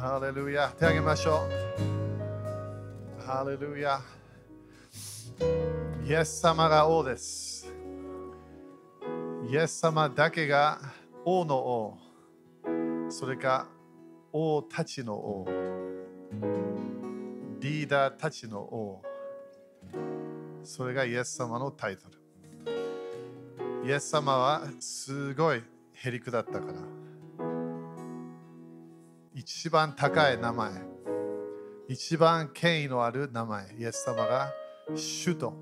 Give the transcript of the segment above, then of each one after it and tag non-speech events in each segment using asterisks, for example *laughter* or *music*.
ハレルヤ。手あげましょう。ハレルヤ。イエス様が王です。イエス様だけが王の王。それか王たちの王。リーダーたちの王。それがイエス様のタイトル。イエス様はすごいへりくだったから。一番高い名前。一番権威のある名前。イエス様が主と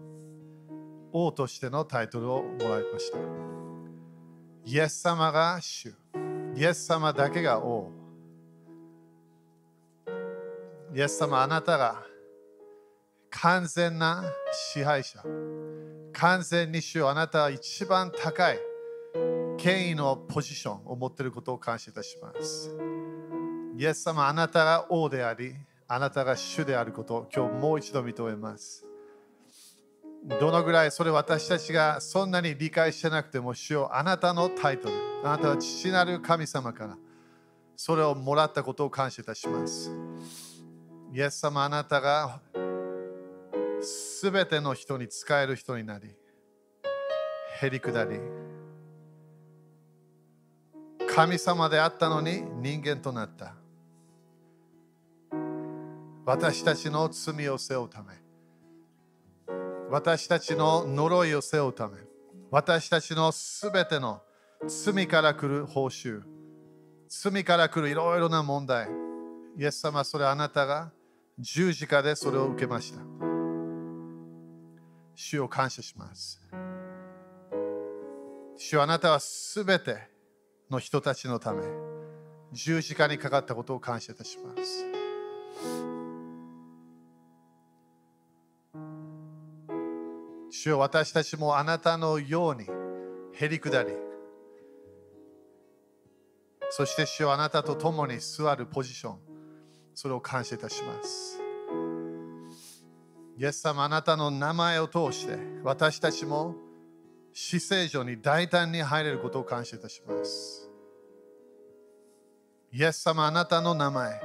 王としてのタイトルをもらいました。イエス様が主。イエス様だけが王。イエス様あなたが完全な支配者。完全に主あなたは一番高い権威のポジションを持っていることを感謝いたします。イエス様あなたが王であり、あなたが主であること今日もう一度認めます。どのぐらいそれ私たちがそんなに理解してなくても主よあなたのタイトル、あなたは父なる神様からそれをもらったことを感謝いたします。イエス様あなたがすべての人に使える人になり、へりくだり、神様であったのに人間となった。私たちの罪を背負うため、私たちの呪いを背負うため、私たちのすべての罪から来る報酬、罪から来るいろいろな問題、イエス様、それあなたが十字架でそれを受けました。主を感謝します。主あなたはすべての人たちのため十字架にかかったことを感謝いたします。主よ私たちもあなたのようにへりくだりそして主よあなたと共に座るポジションそれを感謝いたします。イエス様あなたの名前を通して私たちも死聖所に大胆に入れることを感謝いたします。イエス様あなたの名前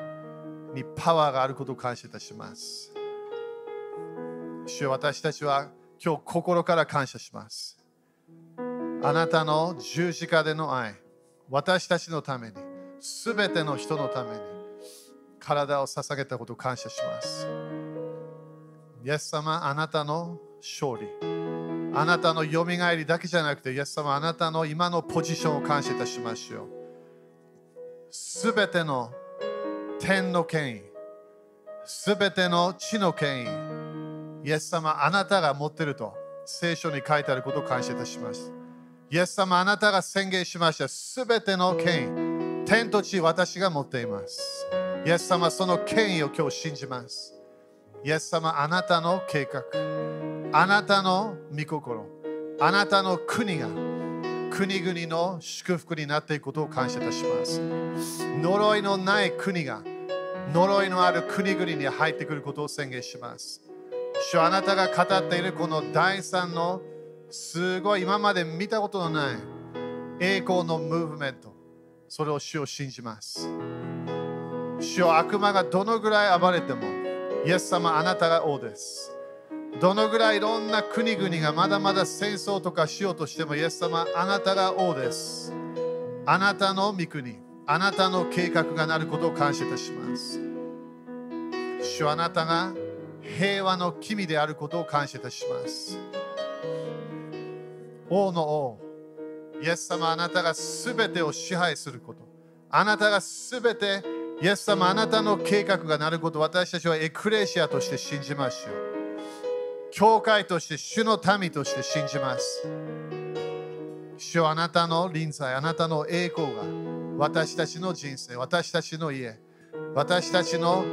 にパワーがあることを感謝いたします。主よ私たちは今日心から感謝します。あなたの十字架での愛、私たちのために、すべての人のために体を捧げたことを感謝します。イエス様、あなたの勝利、あなたのよみがえりだけじゃなくて、イエス様、あなたの今のポジションを感謝いたしましょう。すべての天の権威、すべての地の権威、イエス様、あなたが持ってると聖書に書いてあることを感謝いたします。イエス様、あなたが宣言しました。すべての権威、天と地、私が持っています。イエス様、その権威を今日信じます。イエス様、あなたの計画、あなたの御心、あなたの国が国々の祝福になっていくことを感謝いたします。呪いのない国が呪いのある国々に入ってくることを宣言します。主あなたが語っているこの第三のすごい今まで見たことのない栄光のムーブメント、それを主を信じます。主よ悪魔がどのぐらい暴れても、イエス様あなたが王です。どのぐらいいろんな国々がまだまだ戦争とかしようとしても、イエス様あなたが王です。あなたの御国、あなたの計画がなることを感謝いたします。主あなたが平和の君であることを感謝いたします。王の王、イエス様あなたがすべてを支配すること、あなたがすべてイエス様あなたの計画がなること、私たちはエクレシアとして信じましょう。教会として主の民として信じます。主よあなたの臨在、あなたの栄光が私たちの人生、私たちの家、私たちの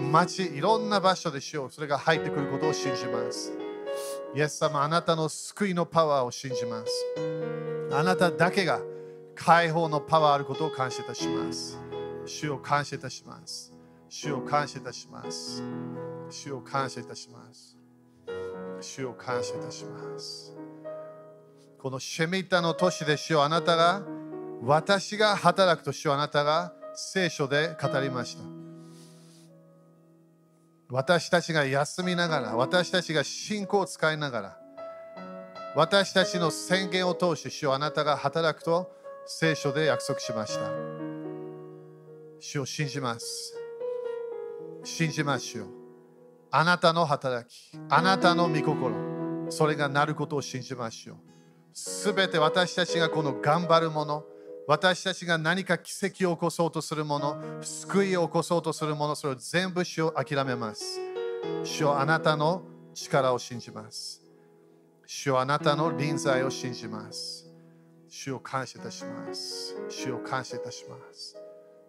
町、いろんな場所でしよう。それが入ってくることを信じます。イエス様、あなたの救いのパワーを信じます。あなただけが解放のパワーあることを感謝いたします。主を感謝いたします。主を感謝いたします。主を感謝いたします。主を感謝いたします。このシェミタの都市で主よあなたが私が働くと主よあなたが聖書で語りました。私たちが休みながら、私たちが信仰を使いながら、私たちの宣言を通して主をあなたが働くと聖書で約束しました。主を信じます。信じましょう。あなたの働き、あなたの御心、それがなることを信じましょう。すべて私たちがこの頑張るもの、私たちが何か奇跡を起こそうとするもの、救いを起こそうとするもの、それを全部主を諦めます。主をあなたの力を信じます。主をあなたの臨在を信じます。主を感謝いたします。主を感謝いたします。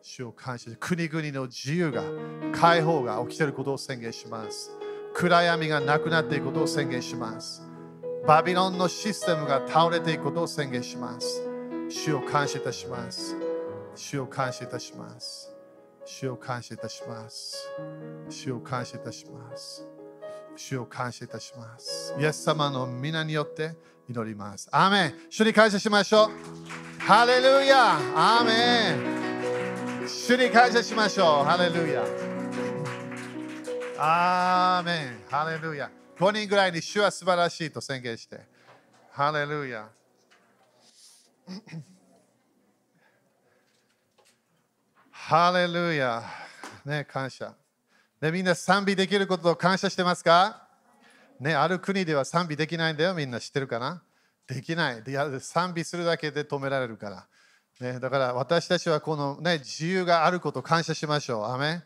主を感謝国々の自由が解放が起きていることを宣言します暗闇がなくなっていくことを宣言しますバビロンのシステムが倒れていくことを宣言します主を感謝いたします主を感謝いたします主を感謝いたします主を感謝いたします主を感謝いたしますイエス様の皆によって祈りますアーメン主に感謝しましょうハレルヤアーメン主に感謝しましょう。ハレルヤ。アーメン。ハレルヤ。5人ぐらいに主は素晴らしいと宣言して。ハレルヤ。ハレルヤ。ね、感謝。ね、みんな賛美できることを感謝してますか？ね、ある国では賛美できないんだよ。みんな知ってるかな？できない。賛美するだけで止められるから。ね、だから私たちはこの、ね、自由があることを感謝しましょう。アメ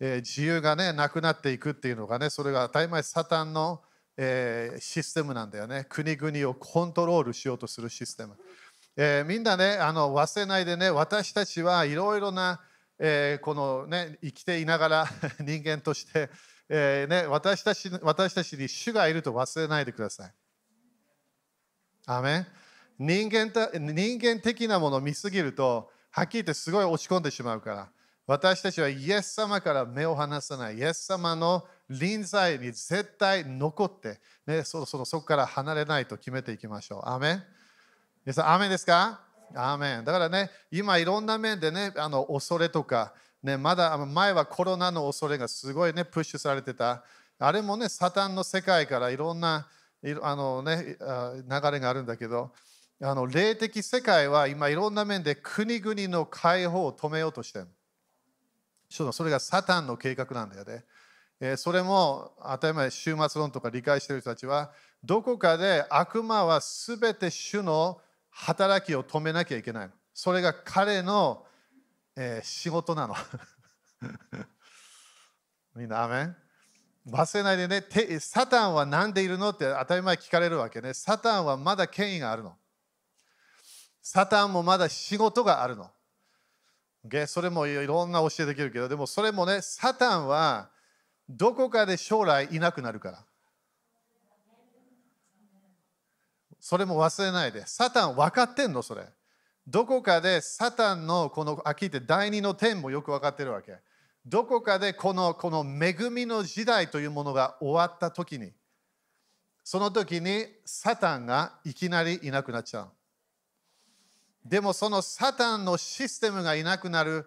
えー、自由が、ね、なくなっていくっていうのがね、それが当たり前サタンの、えー、システムなんだよね。国々をコントロールしようとするシステム。えー、みんなね、あの忘れないでね、私たちはいろいろな、えー、このね、生きていながら *laughs* 人間として、えーね、私たち私たちに主がいると忘れないでください。アメ人間人間的なものを見すぎると、はっきり言ってすごい落ち込んでしまうから。私たちはイエス様から目を離さない。イエス様の臨在に絶対残って、ね、そろそろそこから離れないと決めていきましょう。アメ皆さん、アメンですか？アーメンだからね、今いろんな面でね、あの恐れとか、ね、まだ前はコロナの恐れがすごいね、プッシュされてた。あれもね、サタンの世界からいろんなあの、ね、流れがあるんだけど、あの霊的世界は今いろんな面で国々の解放を止めようとしてる。それがサタンの計画なんだよね。えそれも当たり前終末論とか理解してる人たちはどこかで悪魔は全て主の働きを止めなきゃいけない。それが彼の、えー、仕事なの。*laughs* みんな、アメン？忘れないでねて、サタンは何でいるのって当たり前聞かれるわけね。サタンはまだ権威があるの。サタンもまだ仕事があるの。それもいろんな教えできるけど、でもそれもね、サタンはどこかで将来いなくなるから。それも忘れないで。サタン分かってんの？それ。どこかでサタンのこの、あ、聞いて第二の点もよく分かってるわけ。どこかでこのこの恵みの時代というものが終わった時に、その時にサタンがいきなりいなくなっちゃう。でもそのサタンのシステムがいなくなる、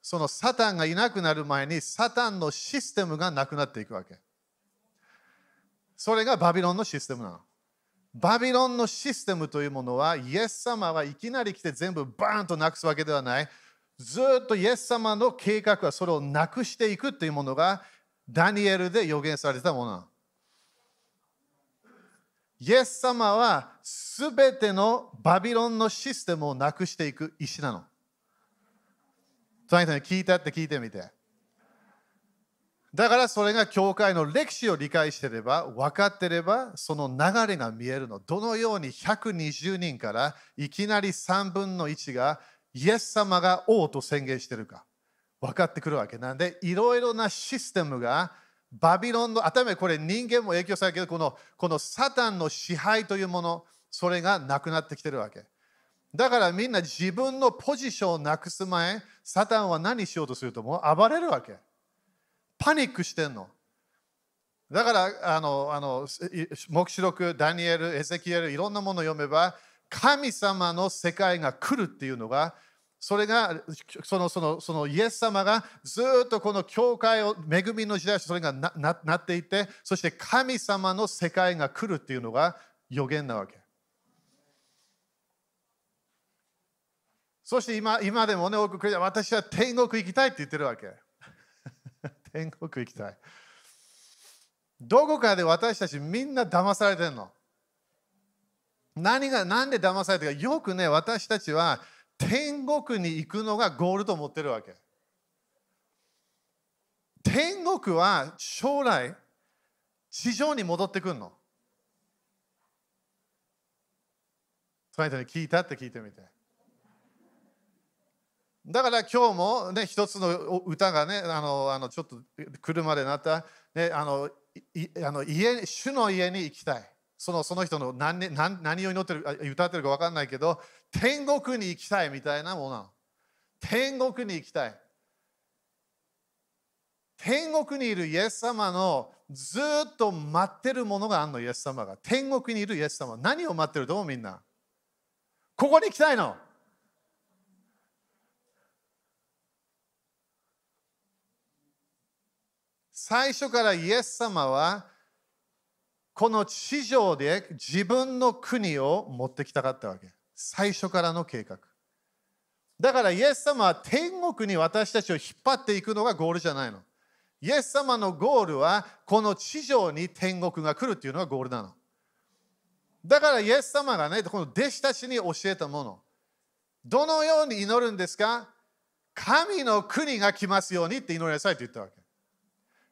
そのサタンがいなくなる前にサタンのシステムがなくなっていくわけ。それがバビロンのシステムなの。バビロンのシステムというものは、イエス様はいきなり来て全部バーンとなくすわけではない。ずっとイエス様の計画はそれをなくしていくというものがダニエルで予言されたもの。イエス様はすべてのバビロンのシステムをなくしていく石なの。隣人に聞いたって聞いてみて。だからそれが教会の歴史を理解してれば、分かってれば、その流れが見えるの。どのように120人からいきなり3分の1がイエス様が王と宣言してるか分かってくるわけなんで、いろいろなシステムがバビロンの、頭これ人間も影響されるけど、このこのサタンの支配というもの、それがなくなってきてるわけ。だからみんな自分のポジションをなくす前、サタンは何しようとするともう暴れるわけ。パニックしてんの。だからあのあの黙示録、ダニエル、エゼキエル、いろんなものを読めば、神様の世界が来るっていうのが、それがそのそのそのイエス様がずっとこの教会を恵みの時代それがなななっていてそして神様の世界が来るっていうのが予言なわけ。そして今今でもね、多く私は天国行きたいって言ってるわけ。天国行きたい。どこかで私たちみんな騙されてるの。何が、なんで騙されてるか。よくね、私たちは天国に行くのがゴールと思ってるわけ。天国は将来、地上に戻ってくるの。その人に聞いたって聞いてみて。だから今日もね、一つの歌がね、あの、あのちょっと車でなった、ね、あのいあの家主の家に行きたい。そのその人の何何何を祈ってる歌ってるか分かんないけど、天国に行きたいみたいなもの。天国に行きたい。天国にいるイエス様のずっと待ってるものがあるの、イエス様が。天国にいるイエス様。何を待ってると思うみんな。ここに行きたいの。最初からイエス様はこの地上で自分の国を持ってきたかったわけ。最初からの計画。だからイエス様は天国に私たちを引っ張っていくのがゴールじゃないの。イエス様のゴールはこの地上に天国が来るっていうのがゴールなの。だからイエス様がね、この弟子たちに教えたもの。どのように祈るんですか？神の国が来ますようにって祈りなさいって言ったわけ。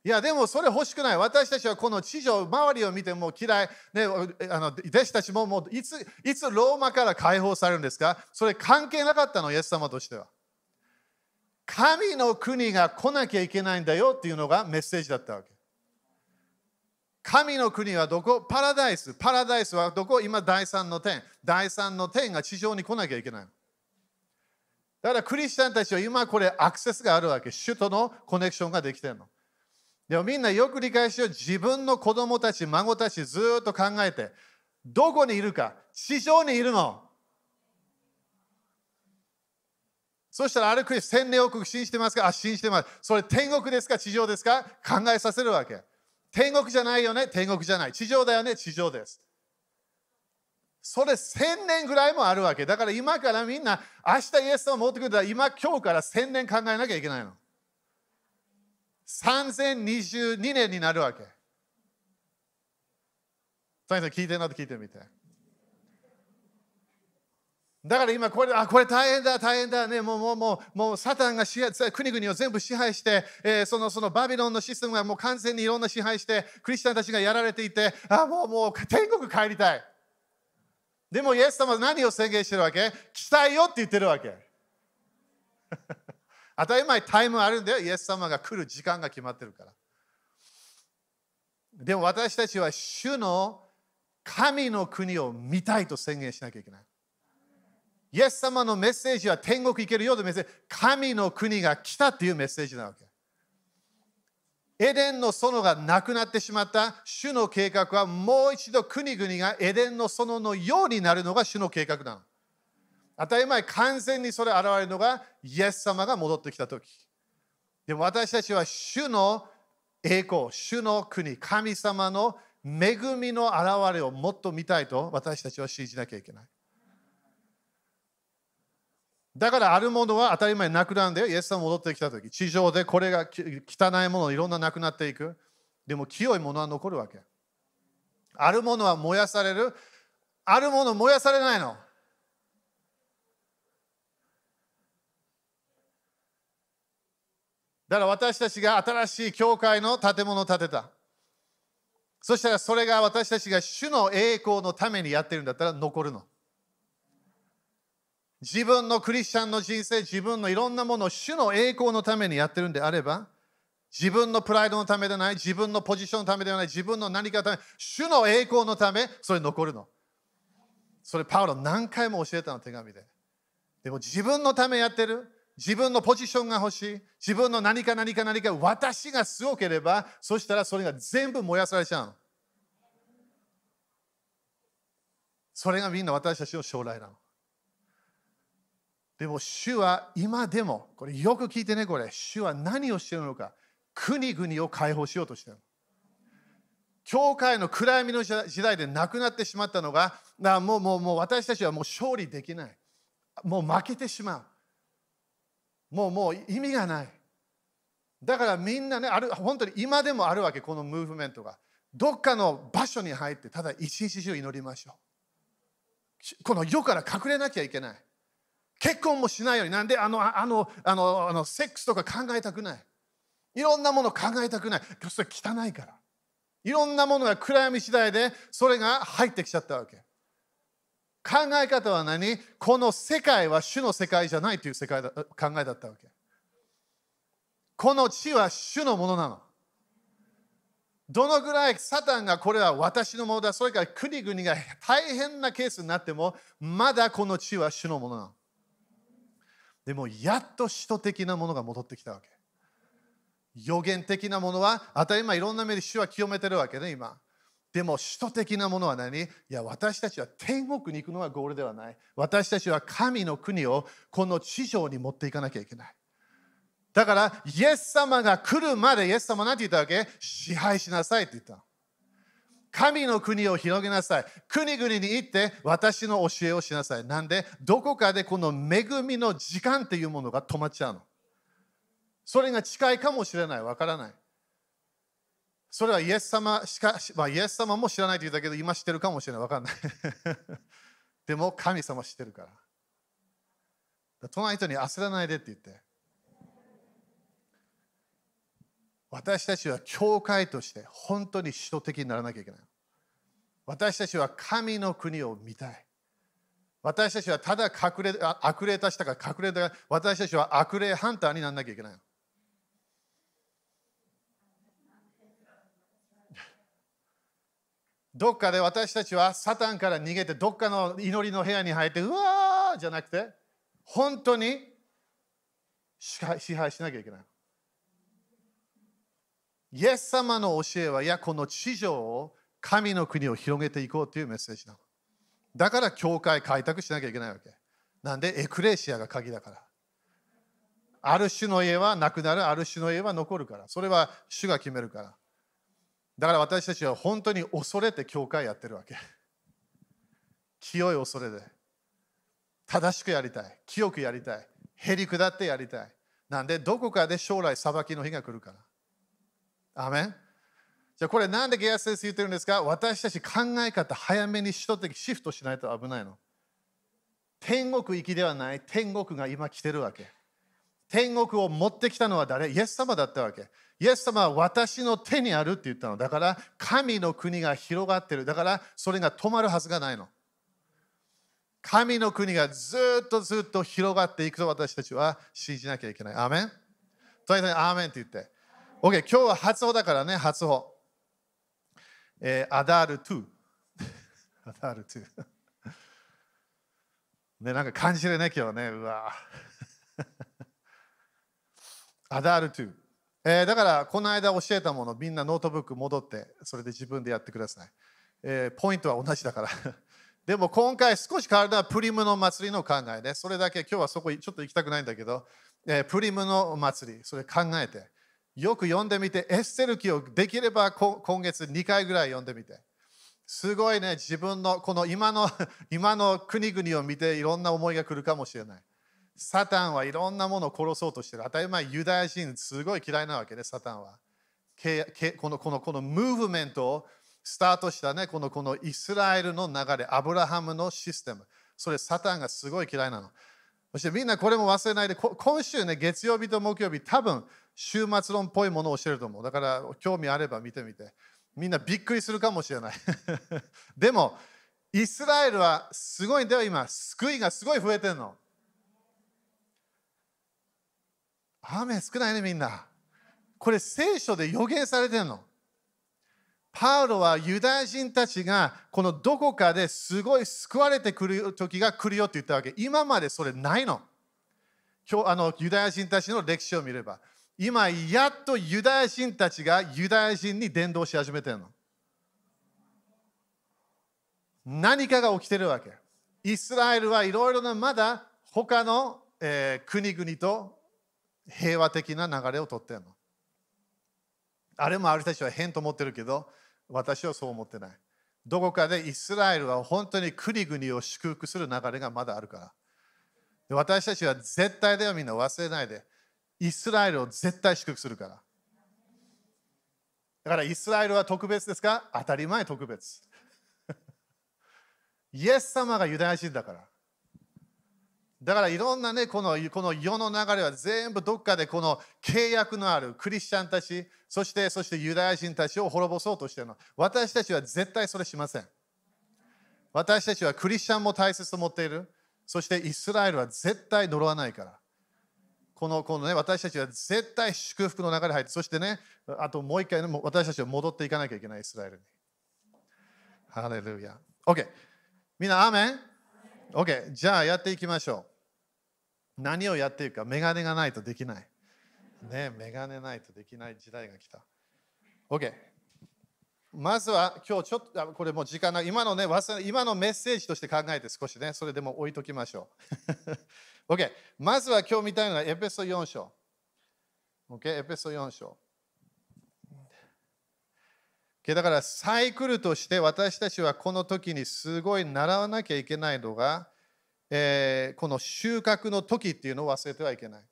いや、でもそれ欲しくない。私たちはこの地上、周りを見ても嫌い。ね、あの弟子たちももういついつローマから解放されるんですか？それ関係なかったの、イエス様としては。神の国が来なきゃいけないんだよっていうのがメッセージだったわけ。神の国はどこ？パラダイス。パラダイスはどこ？今第三の天。第三の天が地上に来なきゃいけない。だからクリスチャンたちは今これアクセスがあるわけ。首都のコネクションができてるの。でもみんなよく理解しよう。自分の子供たち、孫たちずっと考えて、どこにいるか、地上にいるの。そしたらある国千年億信じてますか？あ、信じてます。それ天国ですか？地上ですか？考えさせるわけ。天国じゃないよね？天国じゃない。地上だよね？地上です。それ千年ぐらいもあるわけ。だから今からみんな明日イエスを持ってくるから今今日から千年考えなきゃいけないの。3022年になるわけ。その聞いてるの聞いてみて。だから今これ、あ、これ大変だ、大変だね。もう、もう、もう、もうサタンが支配国々を全部支配して、えー、その、そのバビロンのシステムがもう完全にいろんな支配して、クリスチャンたちがやられていて、あ、もう、もう、天国帰りたい。でも、イエス様は何を宣言してるわけ？来たいよって言ってるわけ。当たり前タイムあるんだよ。イエス様が来る時間が決まってるから。でも私たちは主の神の国を見たいと宣言しなきゃいけない。イエス様のメッセージは天国行けるよとメッセージ。神の国が来たっていうメッセージなわけ。エデンの園がなくなってしまった主の計画はもう一度国々がエデンの園のようになるのが主の計画なの。当たり前、完全にそれ現れるのがイエス様が戻ってきたとき。でも私たちは主の栄光、主の国、神様の恵みの現れをもっと見たいと私たちは信じなきゃいけない。だからあるものは当たり前なくなるんだよ。イエス様戻ってきたとき。地上でこれが汚いものいろんななくなっていく。でも清いものは残るわけ。あるものは燃やされる。あるもの燃やされないの。だから私たちが新しい教会の建物を建てた。そしたらそれが私たちが主の栄光のためにやってるんだったら残るの。自分のクリスチャンの人生、自分のいろんなものを主の栄光のためにやってるんであれば、自分のプライドのためではない、自分のポジションのためではない、自分の何かのため、主の栄光のため、それ残るの。それパウロ何回も教えたの手紙で。でも自分のためやってる。自分のポジションが欲しい。自分の何か何か何か私がすごければ、そしたらそれが全部燃やされちゃう。それがみんな私たちの将来なの。でも主は今でも、これよく聞いてね、これ。主は何をしているのか。国々を解放しようとしている。教会の暗闇の時代でなくなってしまったのが、もうもうもう私たちはもう勝利できない。もう負けてしまう。もうもう意味がない。だからみんなね、ある本当に今でもあるわけ、このムーブメントが。どっかの場所に入って、ただ一日中祈りましょう。この世から隠れなきゃいけない。結婚もしないようになんであのあのあのあのセックスとか考えたくないいろんなもの考えたくないそれ汚いからいろんなものが暗闇次第でそれが入ってきちゃったわけ考え方は何？この世界は主の世界じゃないという世界だ考えだったわけこの地は主のものなのどのぐらいサタンがこれは私のものだそれから国々が大変なケースになってもまだこの地は主のものなのでもやっと使徒的なものが戻ってきたわけ。予言的なものは当たり前いろんな目で主は清めてるわけね今。でも使徒的なものは何？いや私たちは天国に行くのがゴールではない。私たちは神の国をこの地上に持っていかなきゃいけない。だからイエス様が来るまでイエス様何て言ったわけ？支配しなさいって言った。神の国を広げなさい。国々に行って私の教えをしなさい。なんで、どこかでこの恵みの時間っていうものが止まっちゃうの。それが近いかもしれない。わからない。それはイエス様しか、まあ、イエス様も知らないと言ったけど、今知ってるかもしれない。わかんない。*laughs* でも神様知ってるから。隣人に焦らないでって言って。私たちは教会として本当に使徒的にならなきゃいけない。私たちは神の国を見たい。私たちはただ隠れ悪霊たちだから隠れた私たちは悪霊ハンターにならなきゃいけない。どっかで私たちはサタンから逃げてどっかの祈りの部屋に入ってうわーじゃなくて本当に支配しなきゃいけない。イエス様の教えは、いや、この地上を神の国を広げていこうというメッセージなの。だから、教会開拓しなきゃいけないわけ。なんで、エクレシアが鍵だから。ある種の家はなくなる、ある種の家は残るから。それは主が決めるから。だから私たちは本当に恐れて教会やってるわけ。*laughs* 清い恐れで。正しくやりたい。清くやりたい。へり下ってやりたい。なんで、どこかで将来裁きの日が来るから。アメン？じゃあこれなんでゲア先生言ってるんですか？私たち考え方早めに人的シフトしないと危ないの。天国行きではない天国が今来てるわけ。天国を持ってきたのは誰？イエス様だったわけ。イエス様は私の手にあるって言ったの。だから神の国が広がってる。だからそれが止まるはずがないの。神の国がずっとずっと広がっていくと私たちは信じなきゃいけない。アーメン？とにかくアーメンって言って。OK、今日は初歩だからね、初歩。えー、アダール2。*laughs* アダール2。*laughs* ね、なんか感じるね、今日ね。うわ。*laughs* アダール2。えー、だから、この間教えたもの、みんなノートブック戻って、それで自分でやってください。えー、ポイントは同じだから。*laughs* でも今回少し変わるのはプリムの祭りの考えで、それだけ今日はそこちょっと行きたくないんだけど、えー、プリムの祭り、それ考えて。よく読んでみて、エッセル記をできれば今月2回ぐらい読んでみて。すごいね、自分のこの今の *laughs* 今の国々を見ていろんな思いが来るかもしれない。サタンはいろんなものを殺そうとしてる。当たり前、ユダヤ人すごい嫌いなわけね、サタンは。このこのこのムーブメントをスタートしたね、このこのイスラエルの流れ、アブラハムのシステム。それ、サタンがすごい嫌いなの。そしてみんなこれも忘れないで、今週ね、月曜日と木曜日、多分終末論っぽいものを教えると思う。だから興味あれば見てみて。みんなびっくりするかもしれない。*laughs* でも、イスラエルはすごいんだよ、今。救いがすごい増えてるの。雨少ないね、みんな。これ聖書で予言されてるの。パウロはユダヤ人たちがこのどこかですごい救われてくる時が来るよって言ったわけ。今までそれないの。今日あのユダヤ人たちの歴史を見れば。今やっとユダヤ人たちがユダヤ人に伝道し始めてるの。何かが起きてるわけ。イスラエルはいろいろなまだ他のえー国々と平和的な流れをとってるの。あれもある人たちは変と思ってるけど、私はそう思ってない。どこかでイスラエルは本当に国々を祝福する流れがまだあるから。私たちは絶対ではみんな忘れないで、イスラエルを絶対祝福するから。だからイスラエルは特別ですか？当たり前特別。イエス様がユダヤ人だから。だからいろんなね、このこの世の流れは全部どっかでこの契約のあるクリスチャンたち、そしてそしてユダヤ人たちを滅ぼそうとしているの。私たちは絶対それしません。私たちはクリスチャンも大切と思っている。そしてイスラエルは絶対呪わないから。このこのね、私たちは絶対祝福の流れに入って、そしてね、あともう一回、ね、私たちは戻っていかなきゃいけない、イスラエルに。ハレルヤ。OK。みんな、アーメン ?OK。じゃあやっていきましょう。何をやっていくか、メガネがないとできない。ね、メガネないとできない時代が来た。OK。まずは今日ちょっと、これもう時間ない。今のね、今のメッセージとして考えて少しね、それでも置いときましょう。*laughs* OK。まずは今日見たいのはエペソ4章。OK。エペソ4章。だからサイクルとして私たちはこの時にすごい習わなきゃいけないのが、えー、この収穫の時っていうのを忘れてはいけない。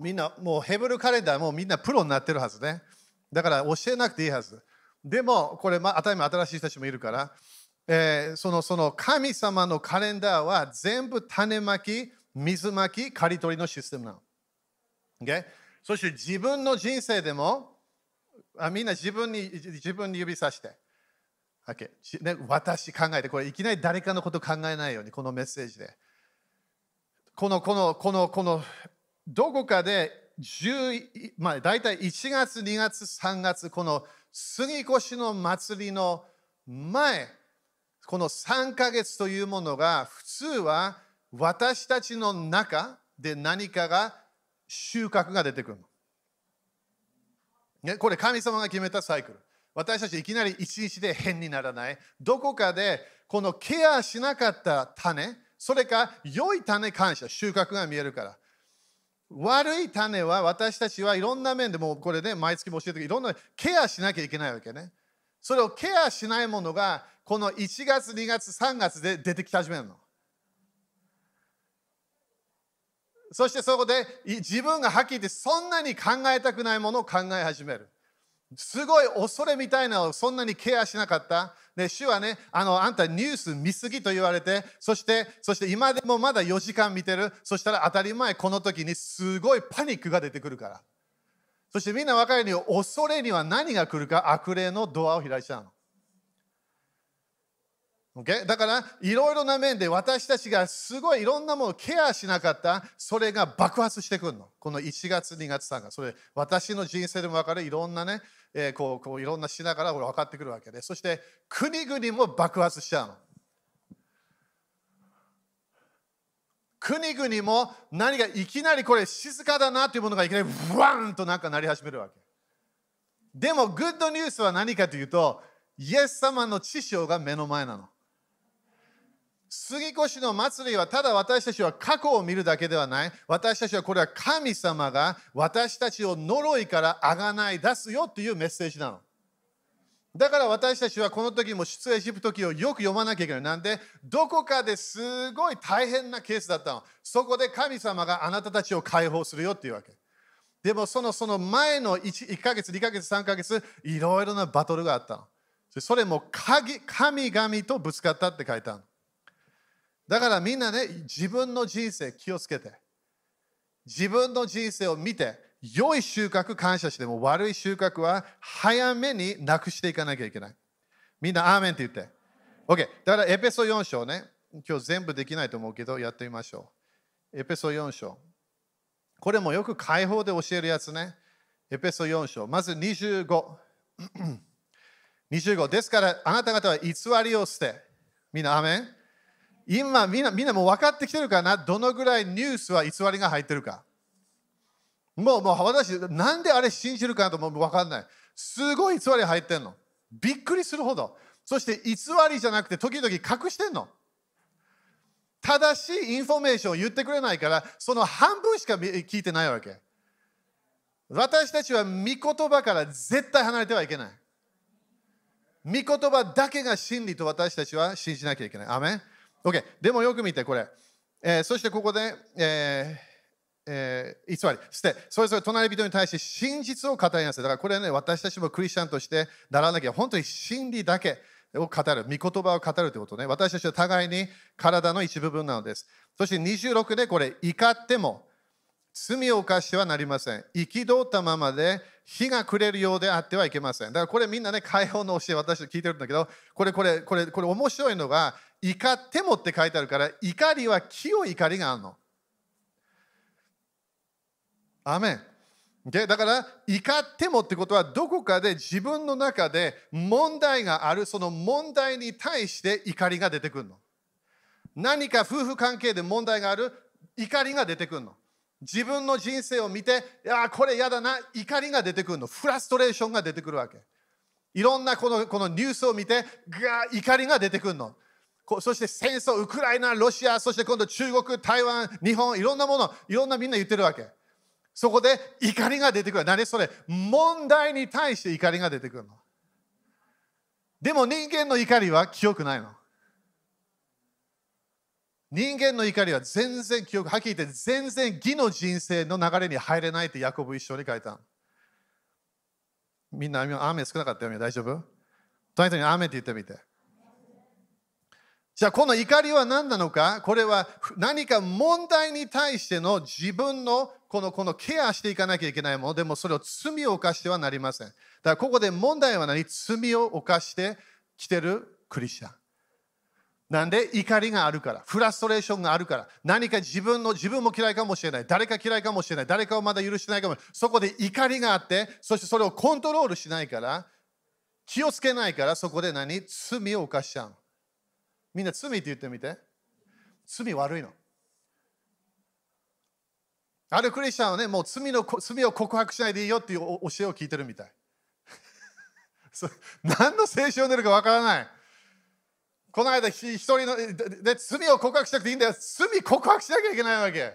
みんなもうヘブルカレンダーもうみんなプロになってるはずね。だから教えなくていいはず。でもこれ、まあ、当たり前新しい人たちもいるから、えー、そのその神様のカレンダーは全部種まき、水まき、刈り取りのシステムなの。Okay? そして自分の人生でも、あみんな自分に自分に指さして、OK ね、私考えて、これいきなり誰かのこと考えないように、このメッセージで。この、この、この、この、どこかで10、まあ、大体1月、2月、3月、この杉越の祭りの前、この3ヶ月というものが普通は私たちの中で何かが収穫が出てくる。ね、これ神様が決めたサイクル。私たちいきなり一日で変にならない。どこかでこのケアしなかった種、それか良い種感謝、収穫が見えるから。悪い種は私たちはいろんな面でもうこれね、毎月も教えていろんなケアしなきゃいけないわけね。それをケアしないものがこの1月、2月、3月で出てき始めるの。そしてそこで自分がはっきり言ってそんなに考えたくないものを考え始める。すごい恐れみたいなのをそんなにケアしなかった？で、主はね、あの、あんたニュース見すぎと言われて、そして、そして今でもまだ4時間見てる。そしたら当たり前、この時にすごいパニックが出てくるから。そしてみんな分かるように、恐れには何が来るか？悪霊のドアを開いちゃうの。Okay? だからいろいろな面で私たちがすごいいろんなものをケアしなかった。それが爆発してくるの。この1月2月3月。それ私の人生でも分かる。いろんなね、えー、こうこういろんなしながら分かってくるわけで。そして国々も爆発しちゃうの。国々も何かいきなりこれ静かだなというものがいきなりブワーンとなんかなり始めるわけ。でもグッドニュースは何かというとイエス様の知性が目の前なの。杉越の祭りはただ私たちは過去を見るだけではない。私たちはこれは神様が私たちを呪いからあがない出すよというメッセージなの。だから私たちはこの時も出エジプト記をよく読まなきゃいけない。なんで、どこかですごい大変なケースだったの。そこで神様があなたたちを解放するよっていうわけ。でもそのその前の 1, 1ヶ月、2ヶ月、3ヶ月、いろいろなバトルがあったの。それも神々とぶつかったって書いてあるの。だからみんなね、自分の人生気をつけて、自分の人生を見て、良い収穫感謝しても悪い収穫は早めになくしていかなきゃいけない。みんな、アーメンって言って。OK。だからエペソ4章ね、今日全部できないと思うけど、やってみましょう。エペソ4章。これもよく解放で教えるやつね。エペソ4章。まず25。25ですから、あなた方は偽りを捨て。みんな、アーメン？今みんな、みんなもう分かってきてるかなどのぐらいニュースは偽りが入ってるか。もう、もう私、なんであれ信じるかなとも分かんない。すごい偽り入ってんの。びっくりするほど。そして偽りじゃなくて時々隠してんの。正しいインフォメーションを言ってくれないから、その半分しか聞いてないわけ。私たちは御言葉から絶対離れてはいけない。御言葉だけが真理と私たちは信じなきゃいけない。アーメン ?OK。でもよく見て、これ。えー、そしてここで、えーえー、偽り、捨て、それぞれ隣人に対して真実を語りなさい。だからこれね、私たちもクリスチャンとしてならなきゃ、本当に真理だけを語る、御言葉を語るということね。私たちは互いに体の一部分なのです。そして26でこれ、怒っても罪を犯してはなりません。憤ったままで日が暮れるようであってはいけません。だからこれみんなね、解放の教え私聞いてるんだけど、これこれこれこれ面白いのが、怒ってもって書いてあるから、怒りは清い怒りがあるの。アメン。でだから怒ってもってことはどこかで自分の中で問題があるその問題に対して怒りが出てくるの何か夫婦関係で問題がある怒りが出てくるの自分の人生を見ていやこれ嫌だな怒りが出てくるのフラストレーションが出てくるわけいろんなこのこのニュースを見てが怒りが出てくるのそして戦争ウクライナロシアそして今度中国台湾日本いろんなものいろんなみんな言ってるわけそこで怒りが出てくる。何それ？問題に対して怒りが出てくるの。でも人間の怒りは記憶ないの。人間の怒りは全然記憶、はっきり言って全然義の人生の流れに入れないってヤコブ一緒に書いたみんな雨少なかったよ、大丈夫？隣人に雨って言ってみて。じゃあこの怒りは何なのか？これは何か問題に対しての自分のこのこのケアしていかなきゃいけないものでもそれを罪を犯してはなりません。だからここで問題は何？罪を犯してきてるクリスチャン。なんで？怒りがあるから、フラストレーションがあるから、何か自分の自分も嫌いかもしれない、誰か嫌いかもしれない、誰かをまだ許してないかも、そこで怒りがあって、そしてそれをコントロールしないから、気をつけないから、そこで何？罪を犯しちゃう。みんな罪って言ってみて。罪悪いの。あるクリスチャンはね、もう罪の罪を告白しないでいいよっていう教えを聞いてるみたい。*laughs* 何の聖書を出るかわからない。この間、一人ので罪を告白しなくていいんだよ。罪告白しなきゃいけないわけ。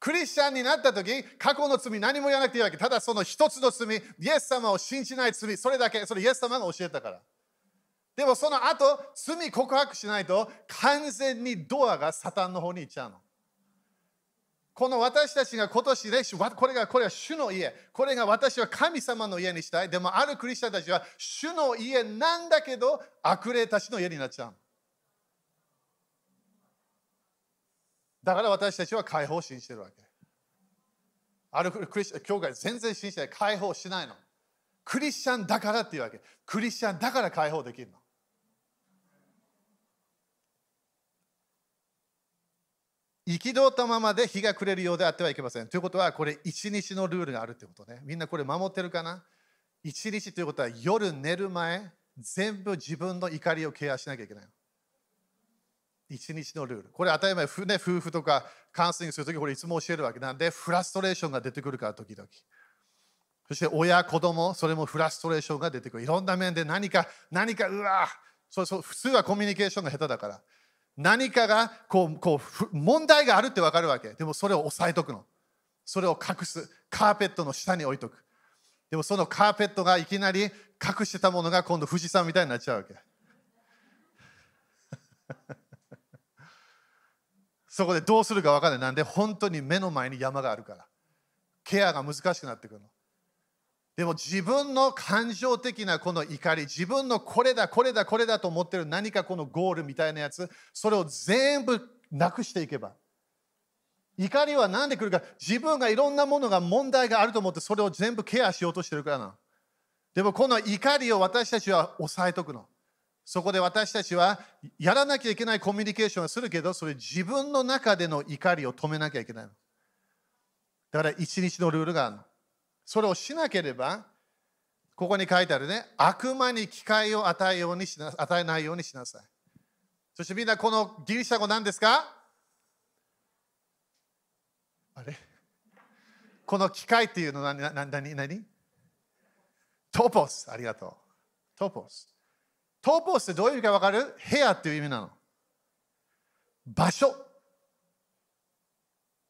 クリスチャンになった時、過去の罪何も言わなくていいわけ。ただその一つの罪、イエス様を信じない罪、それだけ、それイエス様が教えたから。でもその後、罪告白しないと完全にドアがサタンの方に行っちゃうの。この私たちが今年で、これがこれは主の家、これが私は神様の家にしたい。でもあるクリスチャンたちは主の家なんだけど悪霊たちの家になっちゃう。だから私たちは解放を信じてるわけ。あるクリスチャン、教会全然信じない。解放しないの。クリスチャンだからっていうわけ。クリスチャンだから解放できるの。憤ったままで日が暮れるようであってはいけません。ということは、これ一日のルールがあるということね。みんなこれ守ってるかな？一日ということは夜寝る前、全部自分の怒りをケアしなきゃいけない。一日のルール。これ当たり前、ね、夫婦とかカウンセリングするとき、これいつも教えるわけなんで、フラストレーションが出てくるから、時々。そして親、子供、それもフラストレーションが出てくる。いろんな面で何か、何か、うわそうそう普通はコミュニケーションが下手だから。何かがこうこう問題があるって分かるわけ。でもそれを押さえとくの。それを隠す。カーペットの下に置いとく。でもそのカーペットがいきなり隠してたものが今度富士山みたいになっちゃうわけ。*laughs* そこでどうするか分からない。なんで本当に目の前に山があるから。ケアが難しくなってくるの。でも自分の感情的なこの怒り、自分のこれだ、これだ、これだと思ってる何かこのゴールみたいなやつ、それを全部なくしていけば。怒りは何で来るか、自分がいろんなものが問題があると思ってそれを全部ケアしようとしてるからな。でもこの怒りを私たちは抑えとくの。そこで私たちはやらなきゃいけないコミュニケーションはするけど、それ自分の中での怒りを止めなきゃいけないの。だから一日のルールがあるの。それをしなければ、ここに書いてあるね、悪魔に機会を与えようにしな与えないようにしなさい。そしてみんな、このギリシャ語何ですか？あれ？この機械っていうのは何何何？トポス。ありがとう。トポス。トポスってどういう意味か分かる？部屋っていう意味なの。場所。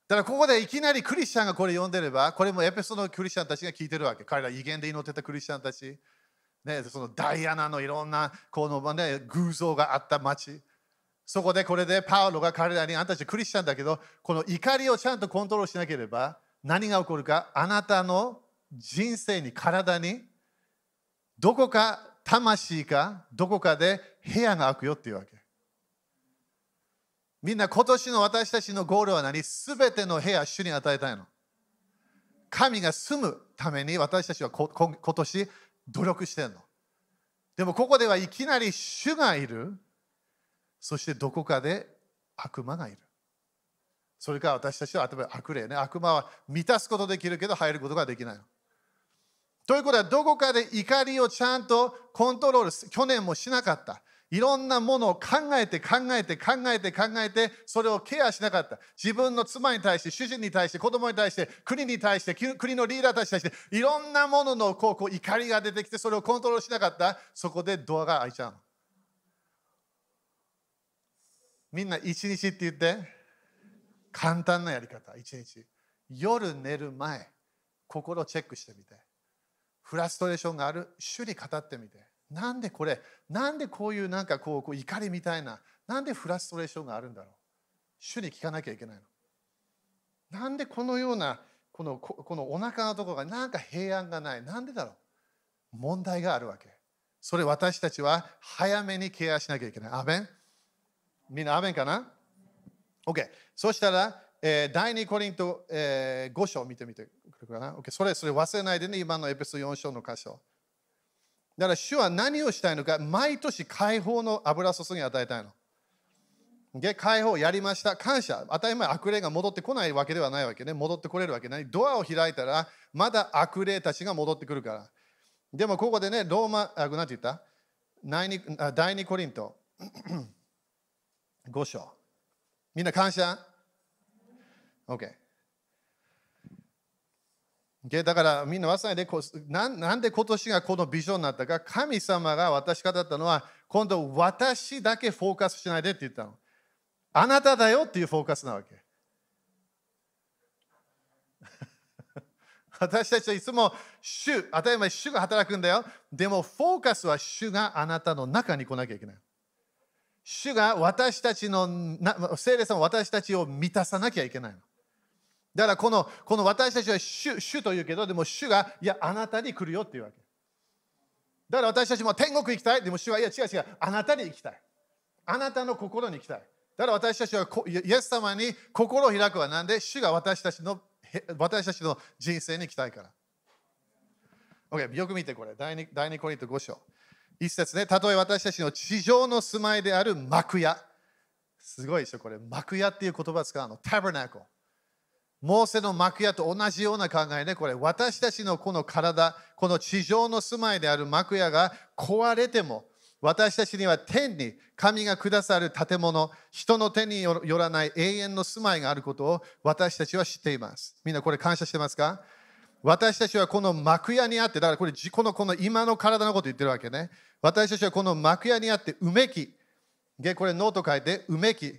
だからここでいきなりクリスチャンがこれ読んでれば、これもエペソのクリスチャンたちが聞いてるわけ。彼ら威厳で祈ってたクリスチャンたち。ね、そのダイアナのいろんなこの、ね、偶像があった町。そこでこれでパウロが彼らにあんたたちクリスチャンだけど、この怒りをちゃんとコントロールしなければ何が起こるか、あなたの人生に、体に、どこか魂かどこかで部屋が開くよっていうわけ。みんな今年の私たちのゴールは何？すべての部屋、主に与えたいの。神が住むために私たちは今年努力してるの。でもここではいきなり主がいる。そしてどこかで悪魔がいる。それから私たちは例えば悪霊ね。悪魔は満たすことできるけど入ることができないの。ということはどこかで怒りをちゃんとコントロール去年もしなかった。いろんなものを考えて考えて考えて考えてそれをケアしなかった。自分の妻に対して主人に対して子供に対して国に対して国のリーダーたちに対していろんなもののこうこう怒りが出てきてそれをコントロールしなかった。そこでドアが開いちゃうの。みんな一日って言って。簡単なやり方。一日。夜寝る前心をチェックしてみて。フラストレーションがある。主に語ってみて。なんでこれなんでこういうなんかこうこう怒りみたいななんでフラストレーションがあるんだろう。主に聞かなきゃいけないの。なんでこのようなこのこのお腹のところがなんか平安がない。なんでだろう。問題があるわけ。それ私たちは早めにケアしなきゃいけない。アメン？みんなアメンかな ?OK そしたら、えー、第2コリント、えー、5章を見てみてくれるかな、OK、それそれ忘れないでね。今のエピソード4章の箇所。だから主は何をしたいのか、毎年解放の油注ぎを与えたいの。で、解放やりました。感謝。当たり前、悪霊が戻ってこないわけではないわけね。戻ってこれるわけない。ドアを開いたら、まだ悪霊たちが戻ってくるから。でも、ここでね、ローマ、あ、なんて言った？第2コリント5章。みんな感謝 ?OK。だからみんな忘れないでななんで今年がこのビジョンになったか神様が私がだったのは今度私だけフォーカスしないでって言ったの。あなただよっていうフォーカスなわけ。*laughs* 私たちはいつも主当たり前主が働くんだよ。でもフォーカスは主があなたの中に来なきゃいけない。主が私たちの聖霊さん私たちを満たさなきゃいけないの。だからこのこの私たちは主主というけど、でも主が、いや、あなたに来るよっていうわけ。だから私たちも天国行きたい。でも主は、いや、違う違う、あなたに行きたい。あなたの心に行きたい。だから私たちはイエス様に心を開くはなんで主が私たちの私たちの人生に行きたいから。OK、よく見てこれ。第 2, 第2コリント5章。一節ね、たとえ私たちの地上の住まいである幕屋。すごいでしょ、これ。幕屋っていう言葉使うの。タバナコ。モーセの幕屋と同じような考えで、これ、私たちのこの体、この地上の住まいである幕屋が壊れても、私たちには天に神がくださる建物、人の手によらない永遠の住まいがあることを私たちは知っています。みんなこれ感謝してますか？私たちはこの幕屋にあって、だからこれ、このこの今の体のこと言ってるわけね。私たちはこの幕屋にあって、うめき。これノート書いて、うめき。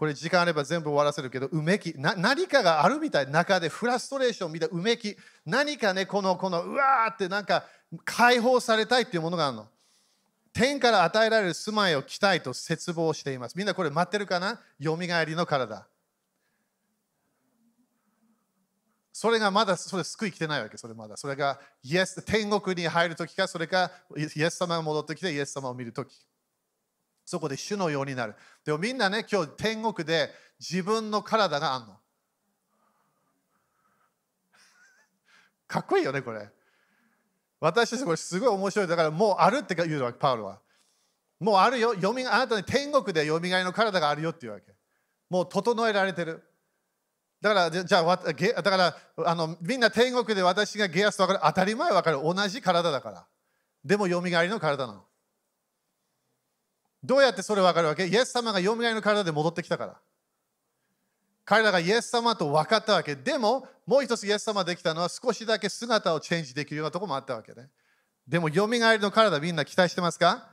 これ時間あれば全部終わらせるけど、うめき、何かがあるみたい、中でフラストレーションみたい、うめき、何かね、この、この、うわーってなんか解放されたいっていうものがあるの。天から与えられる住まいを着たいと絶望しています。みんなこれ待ってるかな？よみがえりの体。それがまだそれ救い来てないわけ、それまだ。それがイエス天国に入るときか、それかイエス様が戻ってきてイエス様を見るとき。そこで主のようになる。でもみんなね、今日天国で自分の体があんの。*laughs* かっこいいよね、これ。私たちこれすごい面白い。だからもうあるって言うわけ、パウロは。もうあるよ。よみあなたに天国でよみがえりの体があるよっていうわけ。もう整えられてる。だから、じゃあ、だからあのみんな天国で私がゲアスと分かる。当たり前分かる。同じ体だから。でもよみがえりの体なの。どうやってそれ分かるわけ？イエス様がよみがえりの体で戻ってきたから。彼らがイエス様と分かったわけ。でも、もう一つイエス様できたのは少しだけ姿をチェンジできるようなとこもあったわけね。でも、よみがえりの体みんな期待してますか？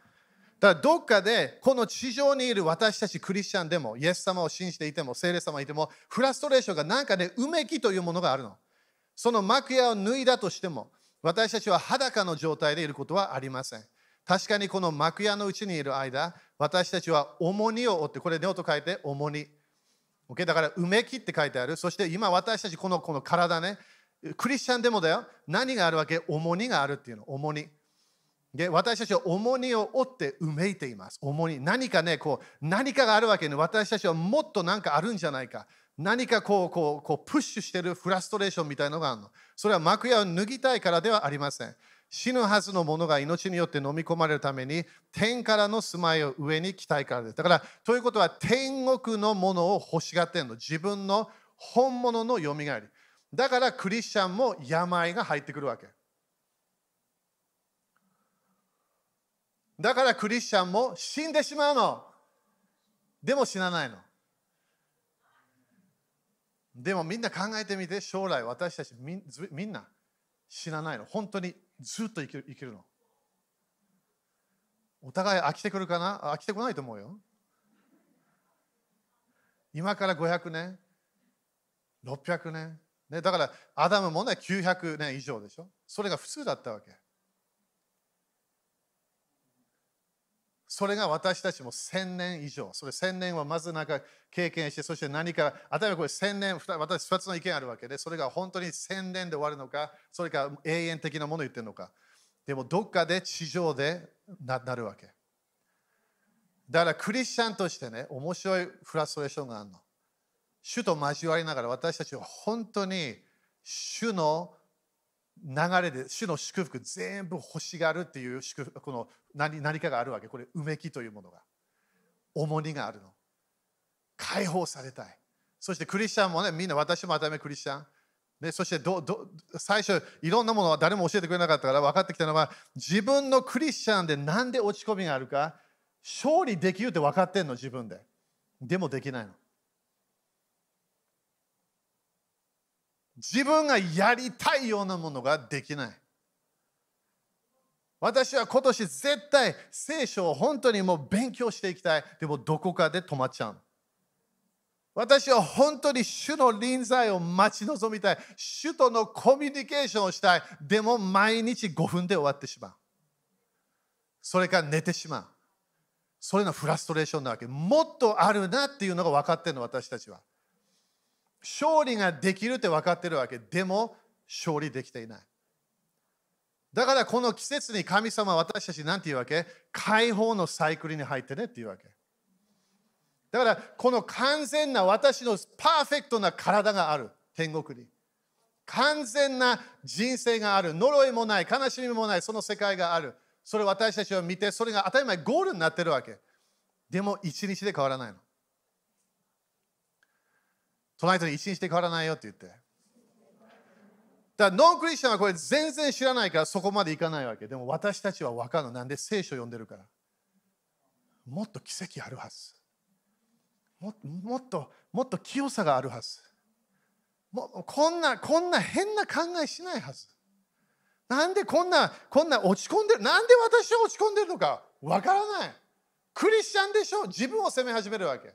だからどっかでこの地上にいる私たちクリスチャンでも、イエス様を信じていても、聖霊様いても、フラストレーションがなんかね、うめきというものがあるの。その幕屋を脱いだとしても、私たちは裸の状態でいることはありません。確かにこの幕屋のうちにいる間、私たちは重荷を負って、これネオと書いて重荷。OK だから、うめきって書いてある。そして今私たちこのこの体ね、クリスチャンでもだよ、何があるわけ？重荷があるっていうの、重荷。で私たちは重荷を負ってうめいています。重荷。何かね、こう、何かがあるわけね。私たちはもっと何かあるんじゃないか。何かこう、こう、こうプッシュしてるフラストレーションみたいのがあるの。それは幕屋を脱ぎたいからではありません。死ぬはずのものが命によって飲み込まれるために天からの住まいを上に来たいからです。だから、ということは天国のものを欲しがってんの。自分の本物のよみがえり。だからクリスチャンも病が入ってくるわけ。だからクリスチャンも死んでしまうの。でも死なないの。でもみんな考えてみて、将来私たちみみんな死なないの。本当にずっと生きる生きるの。お互い飽きてくるかな？飽きてこないと思うよ。今から500年、600年。ね、だから、アダムもね、900年以上でしょ。それが普通だったわけ。それが私たちも1000年以上。それ1000年はまずなか経験して、そして何か、例えばこれ1000年、私2つの意見あるわけで、それが本当に1000年で終わるのか、それか永遠的なものを言ってるのか。でもどっかで地上でななるわけ。だからクリスチャンとしてね、面白いフラストレーションがあるの。主と交わりながら私たちは本当に主の流れで主の祝福全部欲しがるっていう祝福この何何かがあるわけ。これうめきというものが。重荷があるの。解放されたい。そしてクリスチャンもねみんな私も当たり前クリスチャン。でそしてどど最初いろんなものは誰も教えてくれなかったから分かってきたのは自分のクリスチャンで何で落ち込みがあるか勝利できるって分かってんの自分で。でもできないの。自分がやりたいようなものができない。私は今年絶対聖書を本当にもう勉強していきたい。でもどこかで止まっちゃう。私は本当に主の臨在を待ち望みたい。主とのコミュニケーションをしたい。でも毎日5分で終わってしまう。それから寝てしまう。それのフラストレーションなわけ。もっとあるなっていうのが分かってるの、私たちは。勝利ができるって分かってるわけ。でも、勝利できていない。だからこの季節に神様は私たち何て言うわけ？解放のサイクルに入ってねって言うわけ。だからこの完全な私のパーフェクトな体がある天国に。完全な人生がある。呪いもない、悲しみもない、その世界がある。それを私たちは見て、それが当たり前ゴールになってるわけ。でも一日で変わらないの。隣人に一日で変わらないよって言って。だからノンクリスチャンはこれ全然知らないからそこまでいかないわけ。でも私たちは分かるの。なんで聖書を読んでるから。もっと奇跡あるはず。ももっともっと清さがあるはず。もこんなこんな変な考えしないはず。なんでこんなこんな落ち込んでる？なんで私は落ち込んでるのか分からない。クリスチャンでしょ自分を責め始めるわけ。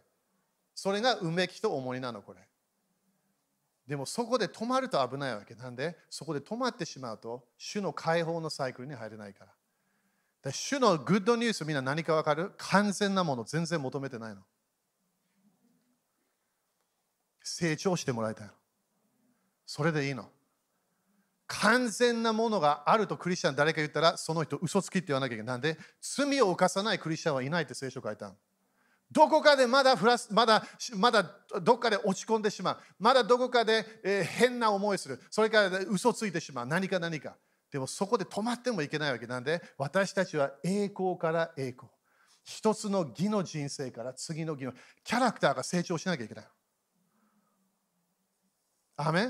それがうめきと重荷なのこれ。でもそこで止まると危ないわけなんで？そこで止まってしまうと主の解放のサイクルに入れないから。で主のグッドニュースみんな何か分かる？完全なもの全然求めてないの。成長してもらいたいの。それでいいの。完全なものがあるとクリスチャン誰か言ったらその人嘘つきって言わなきゃいけない。なんで？罪を犯さないクリスチャンはいないって聖書書いたの。どこかでまだフラスまだまだどこかで落ち込んでしまう。まだどこかで、えー、変な思いする。それから嘘ついてしまう。何か何か。でもそこで止まってもいけないわけなんで、私たちは栄光から栄光。一つの義の人生から次の義のキャラクターが成長しなきゃいけない。アメ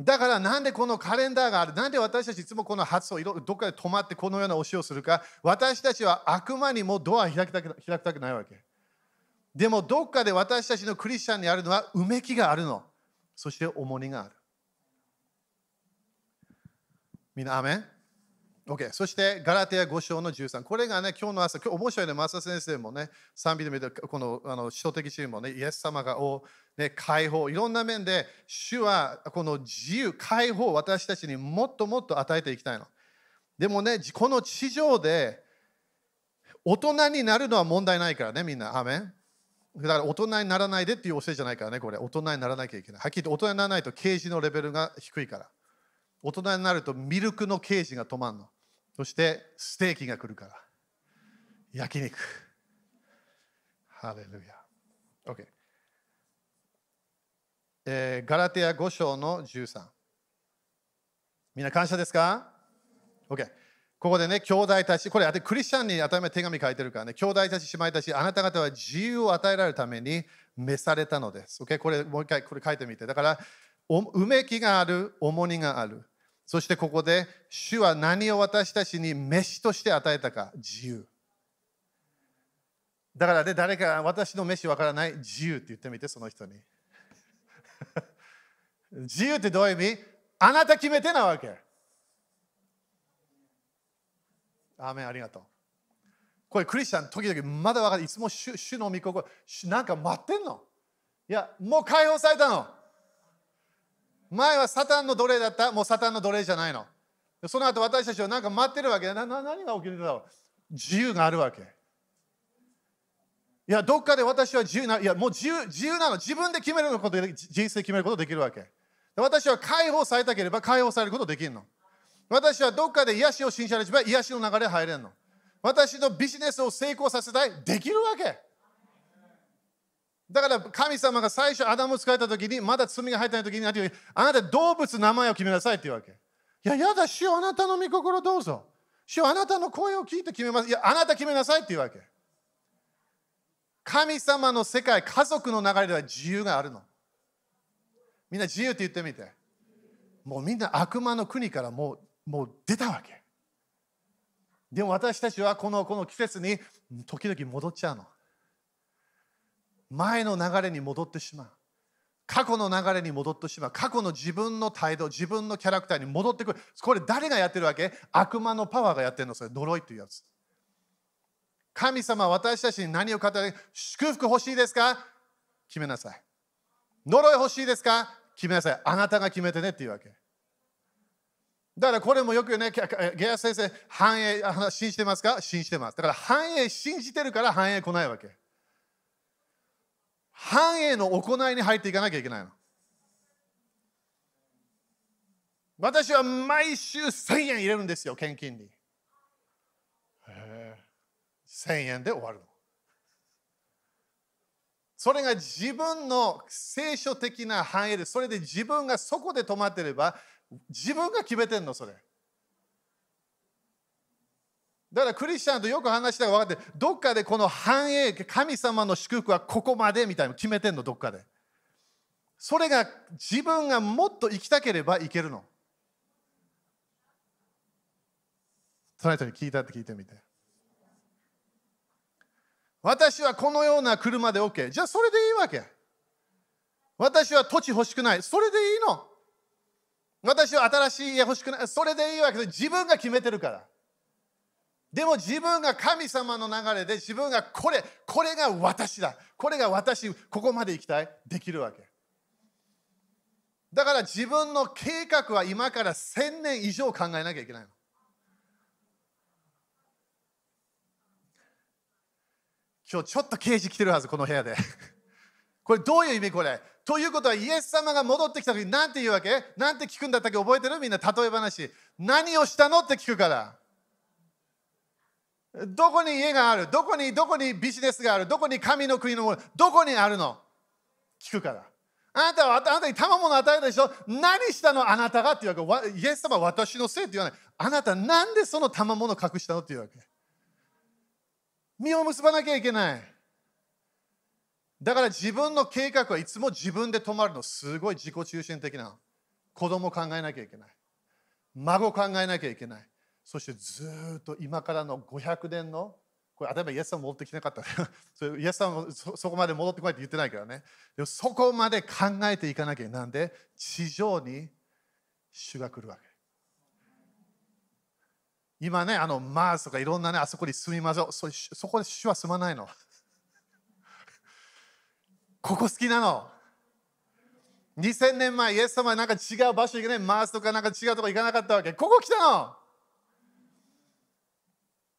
だからなんでこのカレンダーがある？なんで私たちいつもこの発想どっかで止まってこのような教えをするか私たちは悪魔にもドア開きたく開きたくないわけ。でもどっかで私たちのクリスチャンにあるのはうめきがあるの。そして重荷がある。みんな、アメン？OK。そして、ガラテヤ5章の13。これがね、今日の朝、今日面白いね、マサ先生もね、賛美で見て、このあの使徒的チームもね、イエス様がお、ね、解放、いろんな面で、主はこの自由、解放を私たちにもっともっと与えていきたいの。でもね、この地上で大人になるのは問題ないからね、みんな。アメン？だから大人にならないでっていう教えじゃないからね、これ。大人にならなきゃいけない。はっきり言って大人にならないと刑事のレベルが低いから。大人になるとミルクの刑事が止まるの。そしてステーキが来るから。焼肉。ハレルヤ。OK。えーガラテヤ5章の13。みんな感謝ですか ?OK。ここでね、兄弟たち、これ、クリスチャンに当たり前手紙書いてるからね、兄弟たち、姉妹たち、あなた方は自由を与えられるために召されたのです。OK、これ、もう一回これ書いてみて。だから、うめきがある、重荷がある。そしてここで、主は何を私たちに飯として与えたか、自由。だからね、誰か私の飯わからない、自由って言ってみて、その人に。*laughs* 自由ってどういう意味？あなた決めてなわけ。アーメンありがとう。これクリスチャン、時々まだ分かる。いつも主主の御心、主なんか待ってんのいや、もう解放されたの。前はサタンの奴隷だった、もうサタンの奴隷じゃないの。その後私たちはなんか待ってるわけなな何が起きるんだろう自由があるわけ。いや、どっかで私は自由な、いや、もう自由自由なの。自分で決めることで、人生決めることできるわけ。私は解放されたければ解放されることできるの。私はどっかで癒しを信じられれば癒しの流れ入れるの。私のビジネスを成功させたい、できるわけ。だから神様が最初アダムを使えた時に、まだ罪が入ってない時に、あなた動物の名前を決めなさいって言うわけ。いや、やだ、主よあなたの御心どうぞ。主よあなたの声を聞いて決めます。いや、あなた決めなさいって言うわけ。神様の世界、家族の流れでは自由があるの。みんな自由って言ってみて。もうみんな悪魔の国からもうもう出たわけ。でも私たちはこのこの季節に時々戻っちゃうの。前の流れに戻ってしまう。過去の流れに戻ってしまう。過去の自分の態度、自分のキャラクターに戻ってくる。これ誰がやってるわけ？悪魔のパワーがやってるの。それ呪いっていうやつ。神様は私たちに何を語る？祝福欲しいですか？決めなさい。呪い欲しいですか？決めなさい。あなたが決めてねっていうわけ。だからこれもよくね、ゲア先生、繁栄信じてますか？信じてます。だから繁栄信じてるから繁栄来ないわけ。繁栄の行いに入っていかなきゃいけないの。私は毎週1000円入れるんですよ、献金に。1000円で終わるの。それが自分の聖書的な繁栄で、それで自分がそこで止まってれば、自分が決めてんの、それ。だからクリスチャンとよく話したら分かって、どっかでこの繁栄、神様の祝福はここまでみたいな決めてんの、どっかで。それが自分がもっと生きたければいけるの。その人に聞いたって聞いてみて。私はこのような車で OK。じゃあそれでいいわけ。私は土地欲しくない。それでいいの。私は新しい家欲しくない。それでいいわけで自分が決めてるから。でも自分が神様の流れで自分がこれ、これが私だ。これが私、ここまで行きたい。できるわけ。だから自分の計画は今から1000年以上考えなきゃいけないの。今日ちょっと刑事来てるはず、この部屋で。*laughs* これどういう意味？これということは、イエス様が戻ってきた時に何て言うわけ？何て聞くんだったっけ？覚えてる？みんな例え話。何をしたの？って聞くから。どこに家がある？どこに、どこにビジネスがある？どこに神の国のもの？どこにあるの？聞くから。あなたはあなたに賜物を与えたでしょ？何したの？あなたがって言うわけ。イエス様は私のせいって言わない。あなたなんでその賜物を隠したの？って言うわけ。実を結ばなきゃいけない。だから自分の計画はいつも自分で止まるの。すごい自己中心的な。子供考えなきゃいけない。孫考えなきゃいけない。そしてずっと今からの500年の、これ、例えばイエスさん戻ってきなかった。*laughs* イエスさんもそこまで戻ってこいって言ってないからね。でもそこまで考えていかなきゃなんで、地上に主が来るわけ。今ね、あのマースとかいろんなね、あそこに住みましょう。そそこで主は住まないの。ここ好きなの。2000年前、イエス様はなんか違う場所行けない、マースとかなんか違うとこ行かなかったわけ。ここ来たの。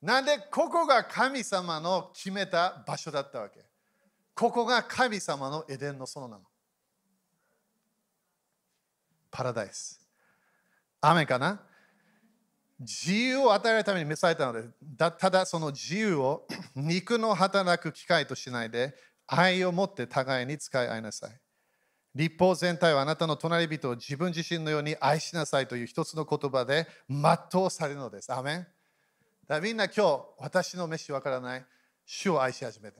なんでここが神様の決めた場所だったわけ。ここが神様のエデンの園なの。パラダイス。雨かな？自由を与えるために召されたので、だただその自由を肉の働く機会としないで、愛を持って互いに使い合いなさい。立法全体はあなたの隣人を自分自身のように愛しなさいという一つの言葉で全うされるのです。アメンだみんな今日、私の飯わからない、主を愛し始めて。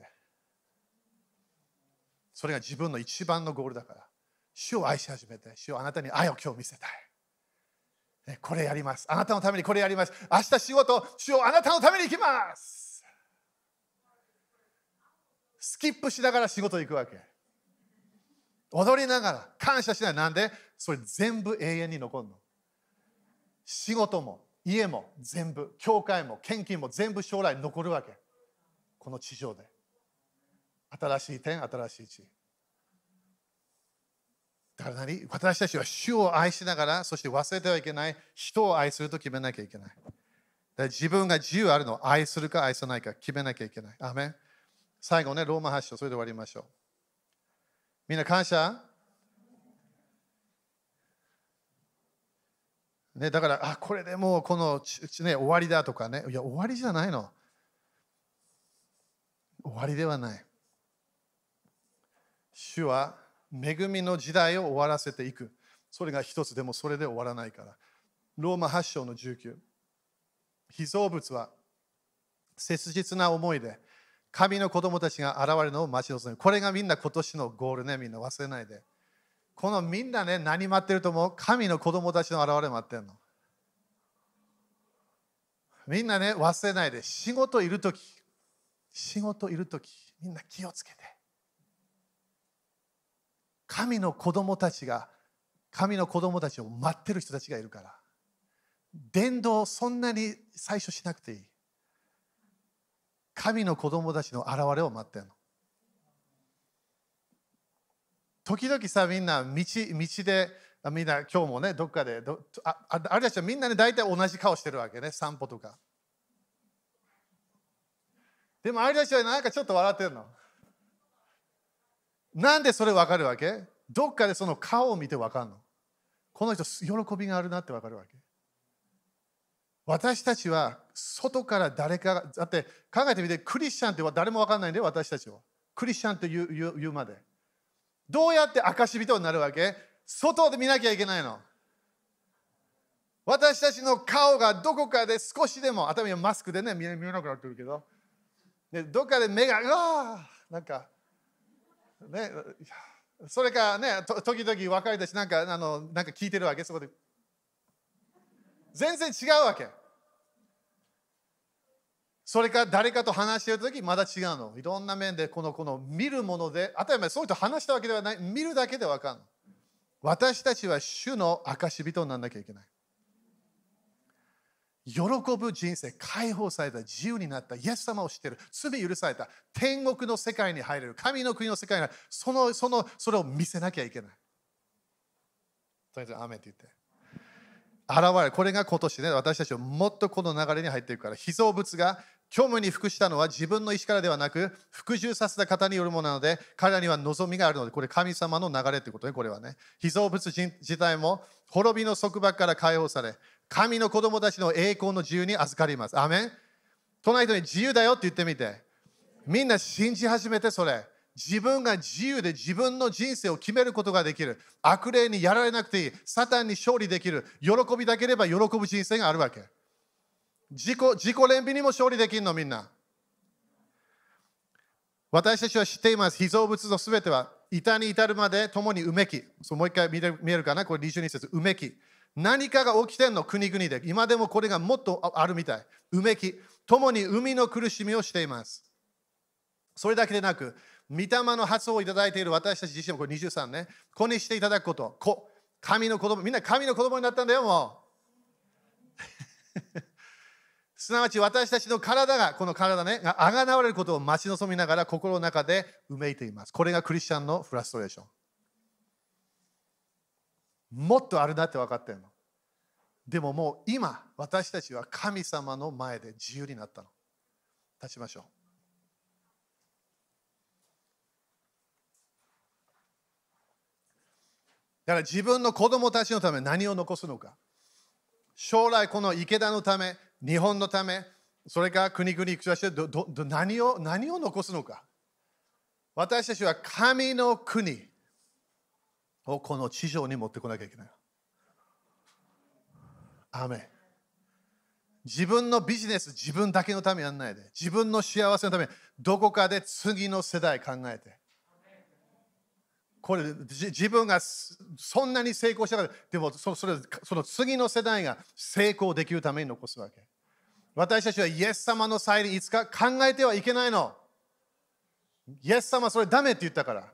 それが自分の一番のゴールだから。主を愛し始めて、主をあなたに愛を今日見せたい。これやります。あなたのためにこれやります。明日仕事、主をあなたのために行きます。スキップしながら仕事行くわけ。踊りながら感謝しない。なんで？それ全部永遠に残るの。仕事も家も全部、教会も献金も全部将来残るわけ。この地上で。新しい点、新しい地。だから何私たちは主を愛しながら、そして忘れてはいけない、人を愛すると決めなきゃいけない。だ自分が自由あるのを愛するか愛さないか決めなきゃいけない。アメ最後ね、ローマ発祥、それで終わりましょう。みんな感謝？ね、だから、あ、これでもうこの、ね、終わりだとかね。いや、終わりじゃないの。終わりではない。主は恵みの時代を終わらせていく。それが一つでもそれで終わらないから。ローマ8章の19。被造物は切実な思いで神の子供たちが現れるのを待ち望む。これがみんな今年のゴールね、みんな忘れないで。このみんなね、何待ってると思う？神の子供たちの現れ待ってるの。みんなね、忘れないで、仕事いるとき、仕事いるとき、みんな気をつけて。神の子供たちが、神の子供たちを待ってる人たちがいるから。伝道そんなに最初しなくていい。神の子供たちの現れを待ってるの。時々さ、みんな道道で、みんな今日もね、どっかで、どああれたちはみんなね、大体同じ顔してるわけね、散歩とか。でもあれたちはなんかちょっと笑ってるの。なんでそれ分かるわけ？どっかでその顔を見て分かるの。この人、喜びがあるなって分かるわけ。私たちは外から誰かが、だって考えてみて、クリスチャンって誰も分かんないんで、私たちは。クリスチャンと言う言う言うまで。どうやって証人になるわけ？外で見なきゃいけないの。私たちの顔がどこかで少しでも、頭にマスクでね、見えなくなってるけど、でどっかで目が、うわなんか、ね、それかね、時々若いたちなんかあのなんか聞いてるわけ、そこで。全然違うわけ。それか誰かと話しているときまだ違うの。いろんな面でこのこの見るもので、当たり前そういう人話したわけではない、見るだけでわかる。私たちは主の証人にならなきゃいけない。喜ぶ人生、解放された、自由になった、イエス様を知ってる、罪許された、天国の世界に入れる、神の国の世界に入る、その、その、それを見せなきゃいけない。とりあえず、アメって言って。現れこれが今年ね私たちはもっとこの流れに入っていくから被造物が虚無に服したのは自分の意思からではなく服従させた方によるものなので彼らには望みがあるのでこれ神様の流れってことねこれはね。被造物自体も滅びの束縛から解放され神の子供たちの栄光の自由に預かります。アメン。隣人に自由だよって言ってみて。みんな信じ始めてそれ。自分が自由で自分の人生を決めることができる。悪霊にやられなくていい。サタンに勝利できる。喜びだければ喜ぶ人生があるわけ。自己自己憐憫にも勝利できるの、みんな。私たちは知っています。被造物のすべては、板に至るまで共にうめき。そうもう一回見えるかな？これ22節。うめき。何かが起きてんの、国々で。今でもこれがもっとあるみたい。うめき。共に海の苦しみをしています。それだけでなく、御霊の発音をいただいている私たち自身もこれ23ね、子にしていただくこと、子、神の子供、みんな神の子供になったんだよ、もう。*laughs* すなわち私たちの体が、この体ね、があがなわれることを待ち望みながら心の中でうめいています。これがクリスチャンのフラストレーション。もっとあるなって分かってるの。でももう今、私たちは神様の前で自由になったの。立ちましょう。だから自分の子供たちのため何を残すのか。将来この池田のため、日本のため、それから国々に暮らしてどど何を何を残すのか。私たちは神の国をこの地上に持ってこなきゃいけない。アメ自分のビジネス、自分だけのためやんないで。自分の幸せのため、どこかで次の世代考えて。これ自分がそんなに成功したから、でもそそれその次の世代が成功できるために残すわけ。私たちはイエス様の再臨いつか考えてはいけないの。イエス様それダメって言ったから。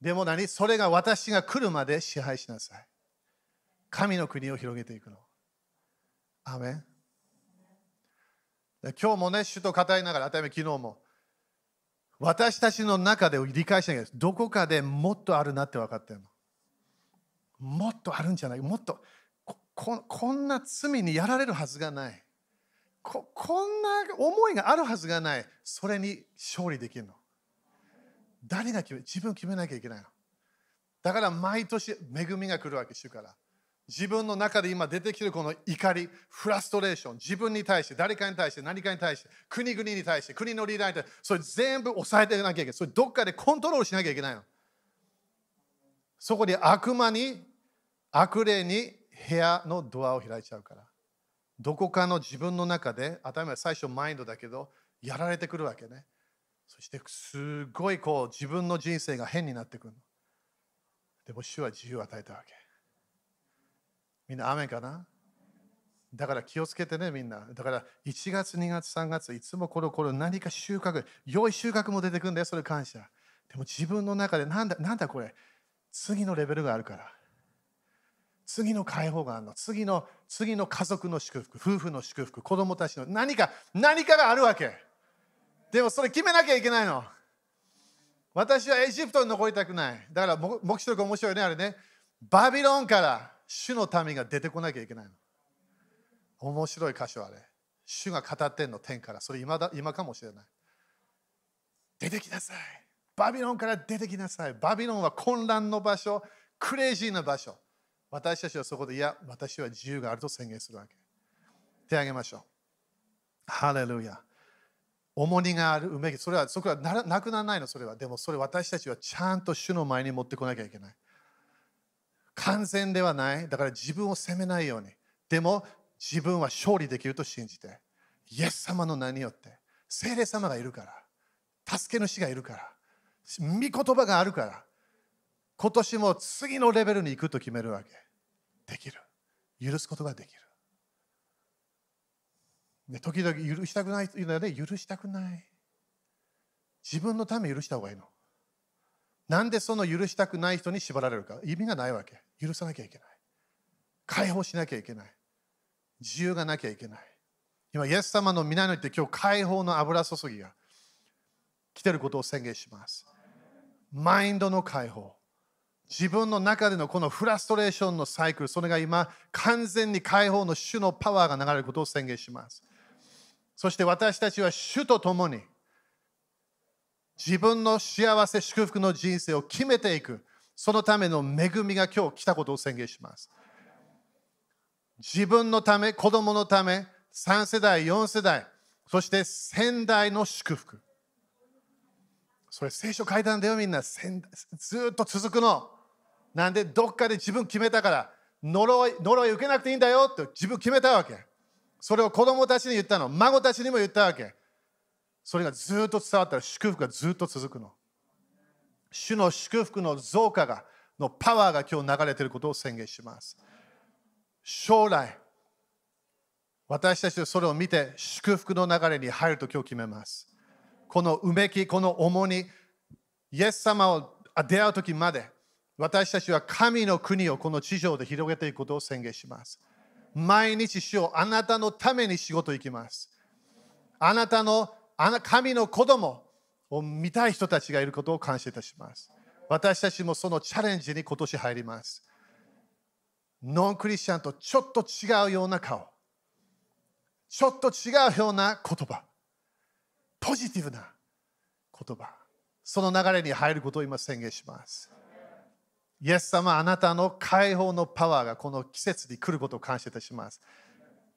でも何？それが私が来るまで支配しなさい。神の国を広げていくの。アメン今日もね、主と語りながら、例えば昨日も、私たちの中で理解しなきゃどこかでもっとあるなって分かってるの。もっとあるんじゃないもっとこんな罪にやられるはずがないこ。こんな思いがあるはずがない。それに勝利できるの。誰が決め自分決めなきゃいけないの。だから毎年恵みが来るわけ、主から。自分の中で今出てきてるこの怒り、フラストレーション、自分に対して、誰かに対して、何かに対して、国々に対して、国のリーダーに対して、それ全部抑えていかなきゃいけない。それどっかでコントロールしなきゃいけないの。そこで悪魔に、悪霊に部屋のドアを開いちゃうから。どこかの自分の中で、当たり前最初マインドだけど、やられてくるわけね。そしてすごいこう自分の人生が変になってくるの。でも主は自由を与えたわけ。みんな雨かな？だから気をつけてね、みんな。だから1月、2月、3月、いつもこの頃何か収穫、良い収穫も出てくるんだよ、それ感謝。でも自分の中でなんだ、なんだこれ、次のレベルがあるから。次の解放があるの。次の、次の家族の祝福、夫婦の祝福、子供たちの何か、何かがあるわけ。でもそれ決めなきゃいけないの。私はエジプトに残りたくない。だから、目視録面白いね、あれね。バビロンから主の民が出てこなきゃいけないの。面白い箇所あれ。主が語ってんの天から。それ今だ今かもしれない。出てきなさい。バビロンから出てきなさい。バビロンは混乱の場所、クレイジーな場所。私たちはそこで、いや、私は自由があると宣言するわけ。手を挙げましょう。ハレルヤ。重荷がある、うめき。それは、そこはなくならないの、それは。でも、それ私たちはちゃんと主の前に持ってこなきゃいけない。完全ではない。だから自分を責めないように。でも自分は勝利できると信じて。イエス様の名によって。聖霊様がいるから。助け主がいるから。御言葉があるから。今年も次のレベルに行くと決めるわけ。できる。許すことができる。で時々許したくないというので許したくない。自分のため許した方がいいの。なんでその許したくない人に縛られるか意味がないわけ。許さなきゃいけない。解放しなきゃいけない。自由がなきゃいけない。今、イエス様の皆によって今日解放の油注ぎが来てることを宣言します。マインドの解放。自分の中でのこのフラストレーションのサイクル、それが今、完全に解放の主のパワーが流れることを宣言します。そして私たちは主と共に自分の幸せ、祝福の人生を決めていく。そのための恵みが今日来たことを宣言します。自分のため、子供のため、3世代、4世代、そして先代の祝福。それ聖書書いたんだよみんな。ずっと続くの。なんでどっかで自分決めたから呪い呪い受けなくていいんだよって自分決めたわけ。それを子供たちに言ったの。孫たちにも言ったわけ。それがずっと伝わったら祝福がずっと続くの。主の祝福の増加がのパワーが今日流れていることを宣言します。将来、私たちはそれを見て祝福の流れに入ると今日決めます。このうめき、この重荷、イエス様を出会う時まで、私たちは神の国をこの地上で広げていくことを宣言します。毎日主をあなたのために仕事行きます。あなたのあな神の子供を見たい人たちがいることを感謝いたします。私たちもそのチャレンジに今年入ります。ノンクリスチャンとちょっと違うような顔。ちょっと違うような言葉。ポジティブな言葉。その流れに入ることを今宣言します。イエス様、あなたの解放のパワーがこの季節に来ることを感謝いたします。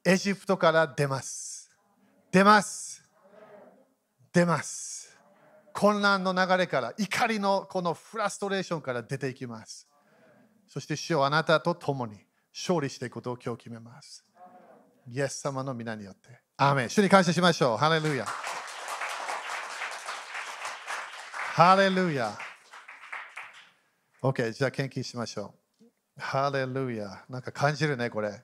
エジプトから出ます。出ます。出ます。混乱の流れから、怒りのこのフラストレーションから出ていきます。そして主をあなたと共に勝利していくことを今日決めます。イエス様の皆によって。アーメン主に感謝しましょう。ハレルヤ。ハレルヤ。OK、じゃあ献金しましょう。ハレルヤ。なんか感じるね、これ。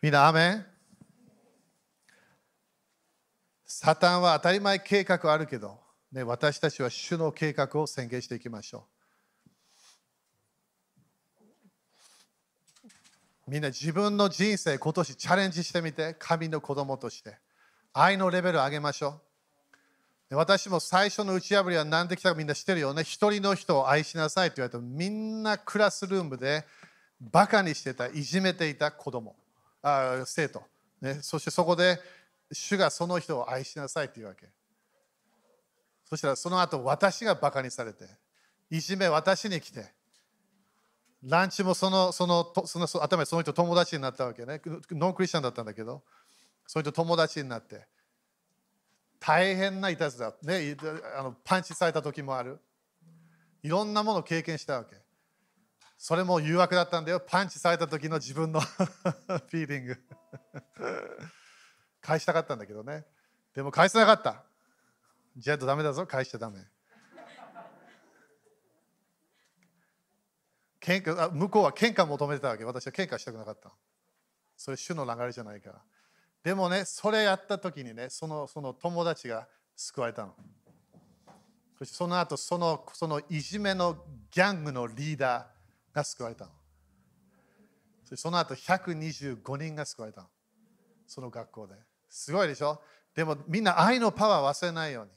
みんな、アーメン？サタンは当たり前計画あるけど、ね、私たちは主の計画を宣言していきましょう。みんな自分の人生今年チャレンジしてみて神の子供として。愛のレベルを上げましょう。私も最初の打ち破りは何できたかみんな知ってるよね。一人の人を愛しなさいと言われてみんなクラスルームでバカにしてたいじめていた子供。あ生徒、ね、そしてそこで主がその人を愛しなさいというわけそしたらその後私がバカにされていじめ私に来てランチもそのそのその頭にその人友達になったわけね。ノンクリスチャンだったんだけど、その人友達になって、大変ないたずら、ね、あのパンチされた時もある。いろんなものを経験したわけ。それも誘惑だったんだよ。パンチされた時の自分の *laughs* フィーリング。返したかったんだけどね。でも返せなかった。ジェットダメだぞ、返しちゃダメ。喧嘩あ向こうは喧嘩求めてたわけ。私は喧嘩したくなかった。それ主の流れじゃないから。でもね、それやった時にね、そのその友達が救われたの。そしてその後そのそのいじめのギャングのリーダーが救われたの。そしてその後125人が救われたの。その学校で。すごいでしょ？でもみんな愛のパワー忘れないように。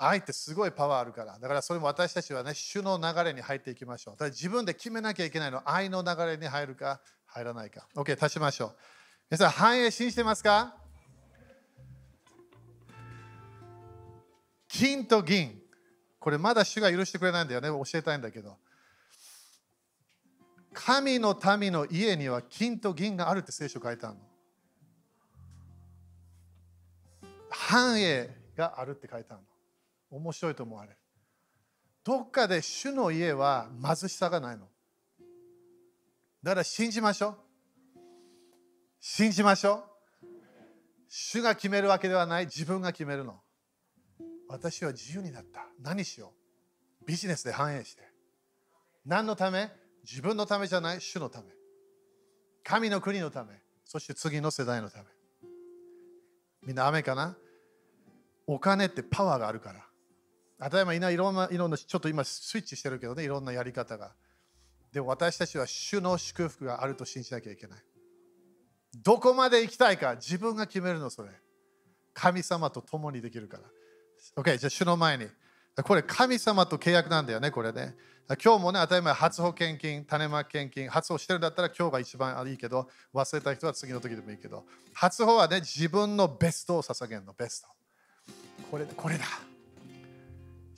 愛ってすごいパワーあるから。だからそれも私たちはね、主の流れに入っていきましょう。ただ自分で決めなきゃいけないの愛の流れに入るか入らないか。OK、足しましょう。皆さん、繁栄信じてますか？金と銀。これまだ主が許してくれないんだよね。教えたいんだけど。神の民の家には金と銀があるって聖書書いてあるの。繁栄があるって書いてあるの。面白いと思われる。どっかで主の家は貧しさがないの。だから信じましょう。信じましょう。主が決めるわけではない。自分が決めるの。私は自由になった。何しよう。ビジネスで繁栄して。何のため？自分のためじゃない。主のため。神の国のため。そして次の世代のため。みんな雨かな？お金ってパワーがあるから。当たり前いろんな、いろんな、ちょっと今スイッチしてるけどね、いろんなやり方が。で私たちは主の祝福があると信じなきゃいけない。どこまで行きたいか自分が決めるの、それ。神様と共にできるから。OK、じゃあ主の前に。これ神様と契約なんだよね、これね。今日もね、当たり前、初保険金、種まき献金、初保してるんだったら今日が一番いいけど、忘れた人は次の時でもいいけど、初保はね、自分のベストを捧げるの、ベスト。これこれだ。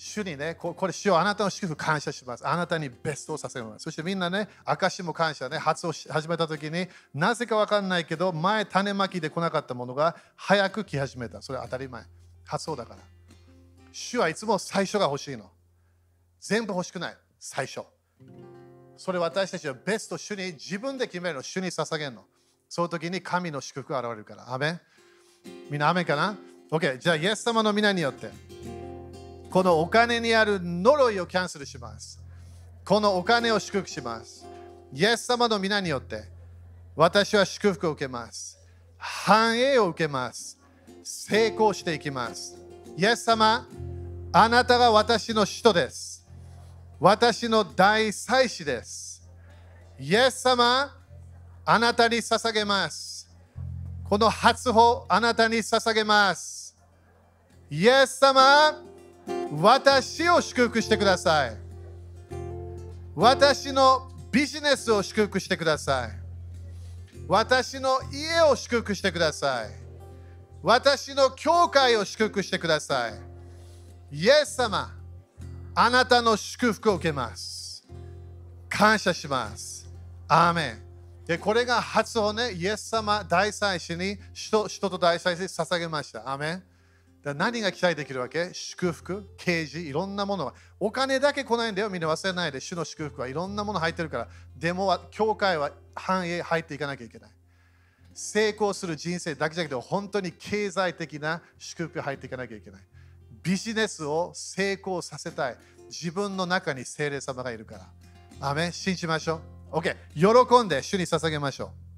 主にね、ここれ、主をあなたの祝福感謝します。あなたにベストをさせます。そしてみんなね、証も感謝ね、発を始めたときに、なぜかわかんないけど、前種まきで来なかったものが早く来始めた。それは当たり前。発音だから。主はいつも最初が欲しいの。全部欲しくない。最初。それ私たちはベスト主に自分で決めるの。主に捧げるの。その時に神の祝福が現れるから。アメンみんなアメンかな？?OK。じゃあ、イエス様の皆によって。このお金にある呪いをキャンセルします。このお金を祝福します。イエス様の皆によって私は祝福を受けます。繁栄を受けます。成功していきます。イエス様、あなたが私の使徒です。私の大祭司です。イエス様、あなたに捧げます。この初歩、あなたに捧げます。イエス様、私を祝福してください。私のビジネスを祝福してください。私の家を祝福してください。私の教会を祝福してください。イエス様、あなたの祝福を受けます。感謝します。アーメン。で、これが発音ね、イエス様大祭司に人人と大祭司に捧げました。アーメン。だ何が期待できるわけ？祝福、啓示、いろんなものは。お金だけ来ないんだよ、みんな忘れないで。主の祝福はいろんなもの入ってるから。でも、教会は繁栄入っていかなきゃいけない。成功する人生だけじゃなくて、本当に経済的な祝福入っていかなきゃいけない。ビジネスを成功させたい。自分の中に聖霊様がいるから。アメ信じましょう。OK。喜んで主に捧げましょう。